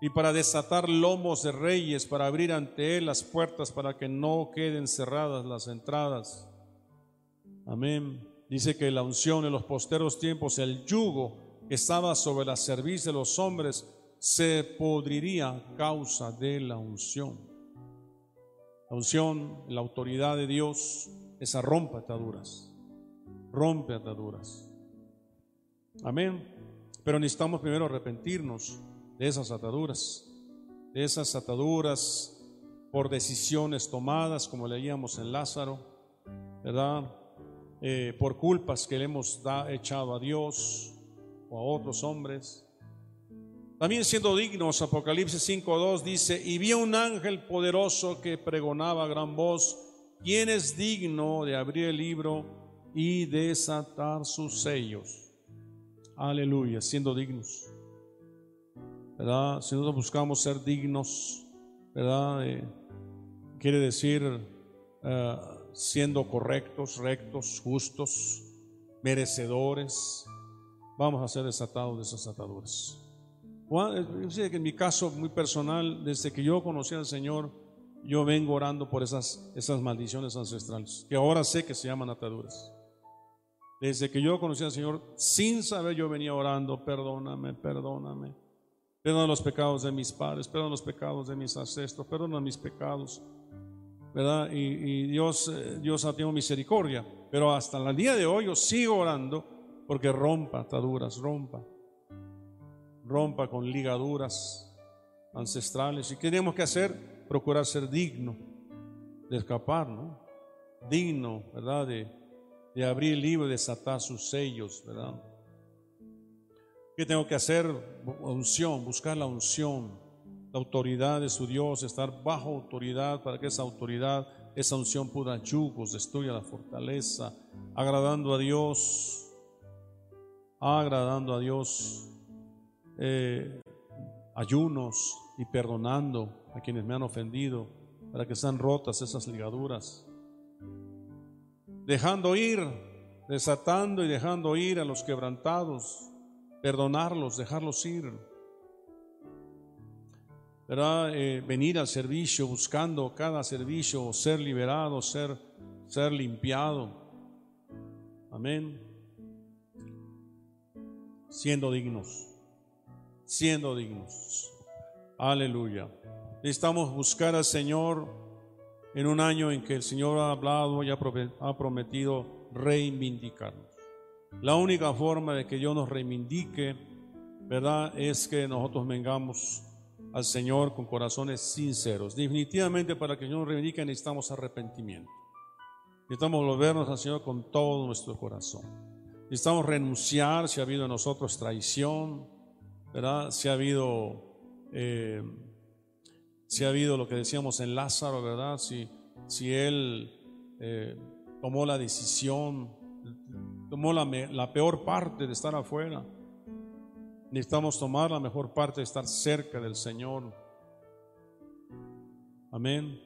y para desatar lomos de reyes, para abrir ante él las puertas para que no queden cerradas las entradas Amén. Dice que la unción en los posteros tiempos, el yugo estaba sobre la cerviz de los hombres, se podriría a causa de la unción. La unción, la autoridad de Dios, esa rompe ataduras. Rompe ataduras. Amén. Pero necesitamos primero arrepentirnos de esas ataduras, de esas ataduras por decisiones tomadas, como leíamos en Lázaro, ¿verdad? Eh, por culpas que le hemos echado a Dios o a otros hombres. También siendo dignos, Apocalipsis 5.2 dice, y vi un ángel poderoso que pregonaba a gran voz, ¿quién es digno de abrir el libro y desatar sus sellos? Aleluya, siendo dignos. ¿Verdad? Si nosotros buscamos ser dignos, ¿verdad? Eh, quiere decir... Eh, siendo correctos, rectos, justos, merecedores, vamos a ser desatados de esas ataduras. Yo sé que en mi caso muy personal, desde que yo conocí al Señor, yo vengo orando por esas, esas maldiciones ancestrales, que ahora sé que se llaman ataduras. Desde que yo conocí al Señor, sin saber, yo venía orando, perdóname, perdóname. Perdona los pecados de mis padres, perdona los pecados de mis ancestros, perdona mis pecados. ¿verdad? Y, Dios, eh, Dios ha tenido misericordia. Pero hasta el día de hoy yo sigo orando porque rompa ataduras, rompa. Rompa con ligaduras ancestrales. ¿Y qué tenemos que hacer? Procurar ser digno de escapar, ¿no? Digno, ¿verdad? De, de abrir el libro y desatar sus sellos, ¿verdad? ¿Qué tengo que hacer? Unción, buscar la unción la autoridad de su Dios, estar bajo autoridad para que esa autoridad, esa unción pueda yugos, destruya la fortaleza, agradando a Dios, agradando a Dios, eh, ayunos y perdonando a quienes me han ofendido, para que sean rotas esas ligaduras, dejando ir, desatando y dejando ir a los quebrantados, perdonarlos, dejarlos ir ¿verdad? Eh, venir al servicio, buscando cada servicio, ser liberado, ser, ser limpiado. Amén. Siendo dignos, siendo dignos. Aleluya. Necesitamos buscar al Señor en un año en que el Señor ha hablado y ha prometido reivindicarnos. La única forma de que Dios nos reivindique, ¿verdad? Es que nosotros vengamos al Señor con corazones sinceros. Definitivamente para que Señor nos reivindique necesitamos arrepentimiento. Necesitamos volvernos al Señor con todo nuestro corazón. Necesitamos renunciar si ha habido en nosotros traición, ¿verdad? Si ha habido, eh, si ha habido lo que decíamos en Lázaro, ¿verdad? Si, si Él eh, tomó la decisión, tomó la, la peor parte de estar afuera Necesitamos tomar la mejor parte de estar cerca del Señor. Amén.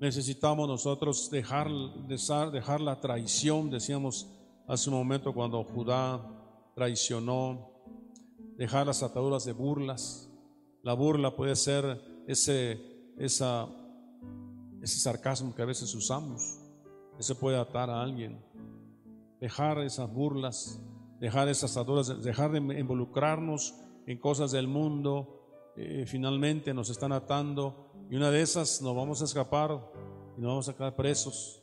Necesitamos nosotros dejar, dejar la traición, decíamos hace un momento cuando Judá traicionó, dejar las ataduras de burlas. La burla puede ser ese, esa, ese sarcasmo que a veces usamos. Eso puede atar a alguien. Dejar esas burlas, dejar esas ataduras, dejar de involucrarnos en cosas del mundo. Eh, finalmente nos están atando y una de esas nos vamos a escapar y nos vamos a quedar presos,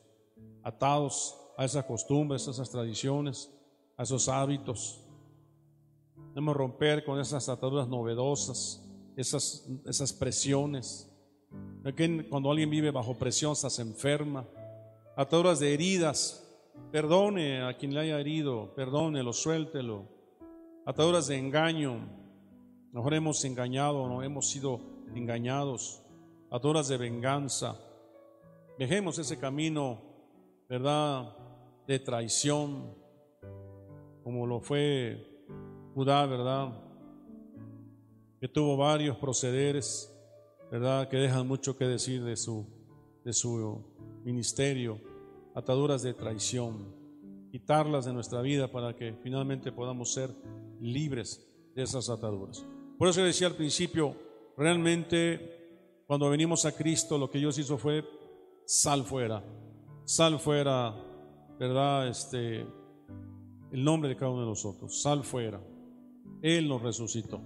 atados a esas costumbres, a esas tradiciones, a esos hábitos. Debemos romper con esas ataduras novedosas, esas, esas presiones. Cuando alguien vive bajo presión se enferma. Ataduras de heridas. Perdone a quien le haya herido, perdónelo, suéltelo. Ataduras de engaño. Mejor hemos engañado, no hemos sido engañados. Ataduras de venganza. Dejemos ese camino, ¿verdad? De traición, como lo fue Judá, ¿verdad? Que tuvo varios procederes, ¿verdad? Que dejan mucho que decir de su, de su ministerio, ataduras de traición, quitarlas de nuestra vida para que finalmente podamos ser libres de esas ataduras. Por eso decía al principio, realmente cuando venimos a Cristo lo que Dios hizo fue sal fuera, sal fuera, ¿verdad? Este, el nombre de cada uno de nosotros, sal fuera. Él nos resucitó.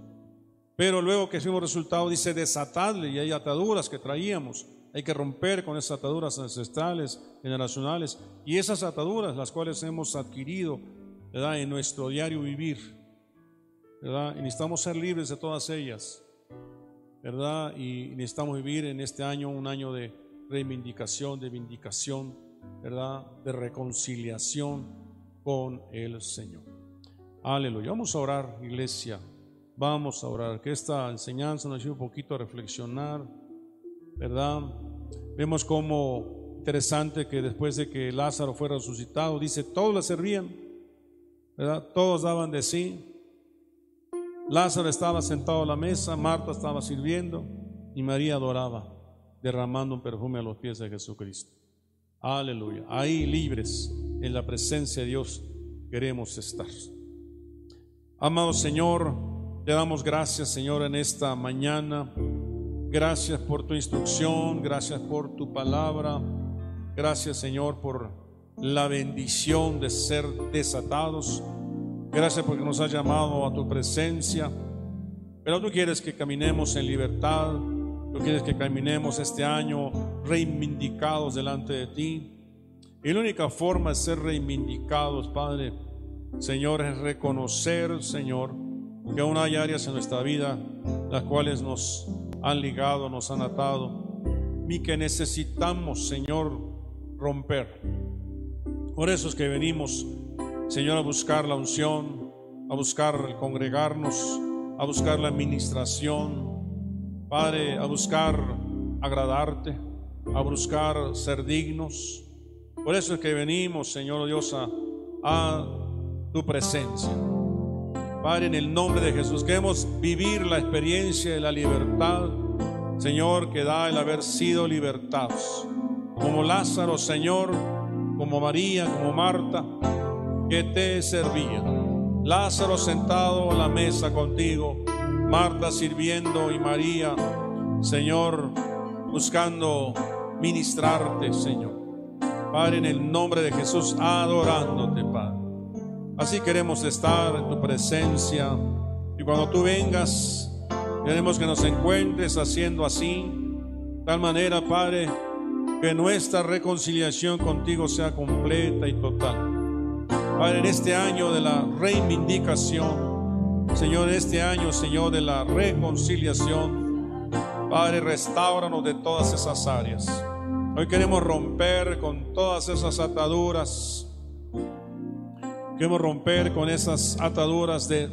Pero luego que fuimos resultado, dice desatadle y hay ataduras que traíamos. Hay que romper con esas ataduras ancestrales, generacionales y esas ataduras las cuales hemos adquirido ¿verdad? en nuestro diario vivir. ¿verdad? Y necesitamos ser libres de todas ellas. ¿verdad? Y necesitamos vivir en este año un año de reivindicación, de vindicación, ¿verdad? de reconciliación con el Señor. Aleluya. Vamos a orar, iglesia. Vamos a orar. Que esta enseñanza nos ayude un poquito a reflexionar, ¿verdad? Vemos como interesante que después de que Lázaro fue resucitado, dice, todos le servían, ¿verdad? Todos daban de sí. Lázaro estaba sentado a la mesa, Marta estaba sirviendo y María adoraba, derramando un perfume a los pies de Jesucristo. Aleluya. Ahí libres en la presencia de Dios queremos estar. Amado Señor, te damos gracias, Señor, en esta mañana. Gracias por tu instrucción, gracias por tu palabra. Gracias, Señor, por la bendición de ser desatados. Gracias porque nos has llamado a tu presencia. Pero tú quieres que caminemos en libertad. Tú quieres que caminemos este año reivindicados delante de ti. Y la única forma de ser reivindicados, Padre, Señor, es reconocer, Señor, que aún hay áreas en nuestra vida las cuales nos han ligado, nos han atado y que necesitamos, Señor, romper. Por eso es que venimos, Señor, a buscar la unción, a buscar el congregarnos, a buscar la administración, Padre, a buscar agradarte, a buscar ser dignos. Por eso es que venimos, Señor Dios, a, a tu presencia. Padre, en el nombre de Jesús, queremos vivir la experiencia de la libertad, Señor, que da el haber sido libertados. Como Lázaro, Señor, como María, como Marta, que te servían. Lázaro sentado a la mesa contigo, Marta sirviendo y María, Señor, buscando ministrarte, Señor. Padre, en el nombre de Jesús, adorándote, Padre. Así queremos estar en tu presencia. Y cuando tú vengas, queremos que nos encuentres haciendo así. Tal manera, Padre, que nuestra reconciliación contigo sea completa y total. Padre, en este año de la reivindicación, Señor, en este año, Señor, de la reconciliación, Padre, restauranos de todas esas áreas. Hoy queremos romper con todas esas ataduras Queremos romper con esas ataduras de,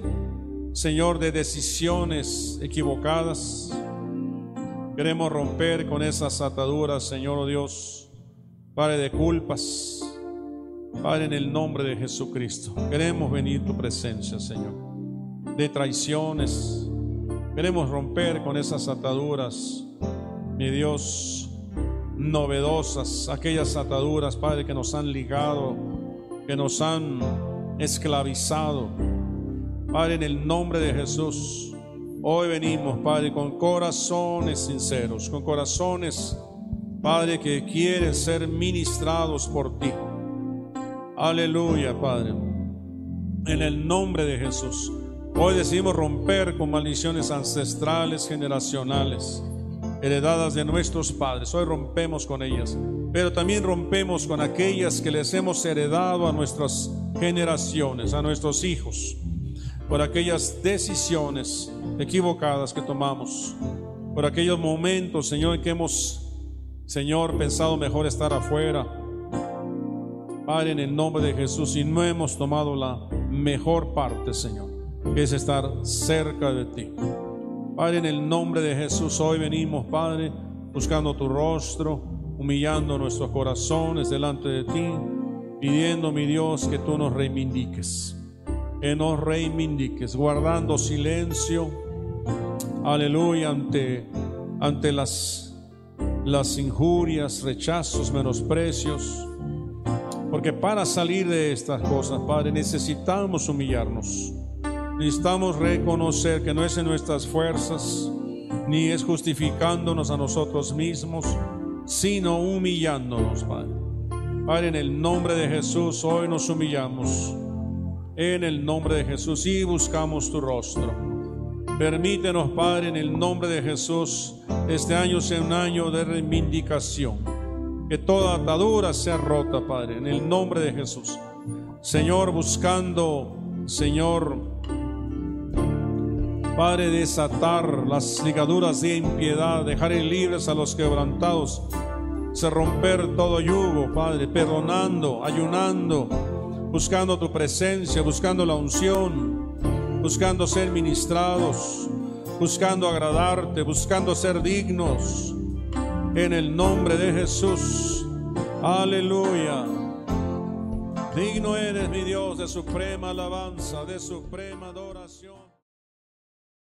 Señor, de decisiones equivocadas. Queremos romper con esas ataduras, Señor oh Dios, Padre de culpas. Padre, en el nombre de Jesucristo. Queremos venir tu presencia, Señor. De traiciones. Queremos romper con esas ataduras, mi Dios, novedosas, aquellas ataduras, Padre, que nos han ligado, que nos han esclavizado. Padre, en el nombre de Jesús, Hoy venimos, Padre, con corazones sinceros, con corazones, Padre, que quieren ser ministrados por ti. Aleluya, Padre. En el nombre de Jesús. Hoy decidimos romper con maldiciones ancestrales, generacionales, heredadas de nuestros padres. Hoy rompemos con ellas, pero también rompemos con aquellas que les hemos heredado a nuestras generaciones, a nuestros hijos, por aquellas decisiones equivocadas que tomamos, por aquellos momentos, Señor, en que hemos, Señor, pensado mejor estar afuera. Padre, en el nombre de Jesús, y no hemos tomado la mejor parte, Señor, que es estar cerca de ti. Padre, en el nombre de Jesús, hoy venimos, Padre, buscando tu rostro, humillando nuestros corazones delante de ti, pidiendo, mi Dios, que tú nos reivindiques, que nos reivindiques, guardando silencio aleluya, ante, ante las, las injurias, rechazos, menosprecios. Porque para salir de estas cosas, Padre, necesitamos humillarnos. Necesitamos reconocer que no es en nuestras fuerzas, ni es justificándonos a nosotros mismos, sino humillándonos, Padre. Padre, en el nombre de Jesús, hoy nos humillamos. En el nombre de Jesús y buscamos tu rostro. Permítenos, Padre, en el nombre de Jesús, este año sea un año de reivindicación. Que toda atadura sea rota, Padre, en el nombre de Jesús. Señor, buscando, Señor, Padre, desatar las ligaduras de impiedad, dejar libres a los quebrantados, se romper todo yugo, Padre, perdonando, ayunando, buscando tu presencia, buscando la unción buscando ser ministrados, buscando agradarte, buscando ser dignos. En el nombre de Jesús. Aleluya. Digno eres mi Dios de suprema alabanza, de suprema adoración.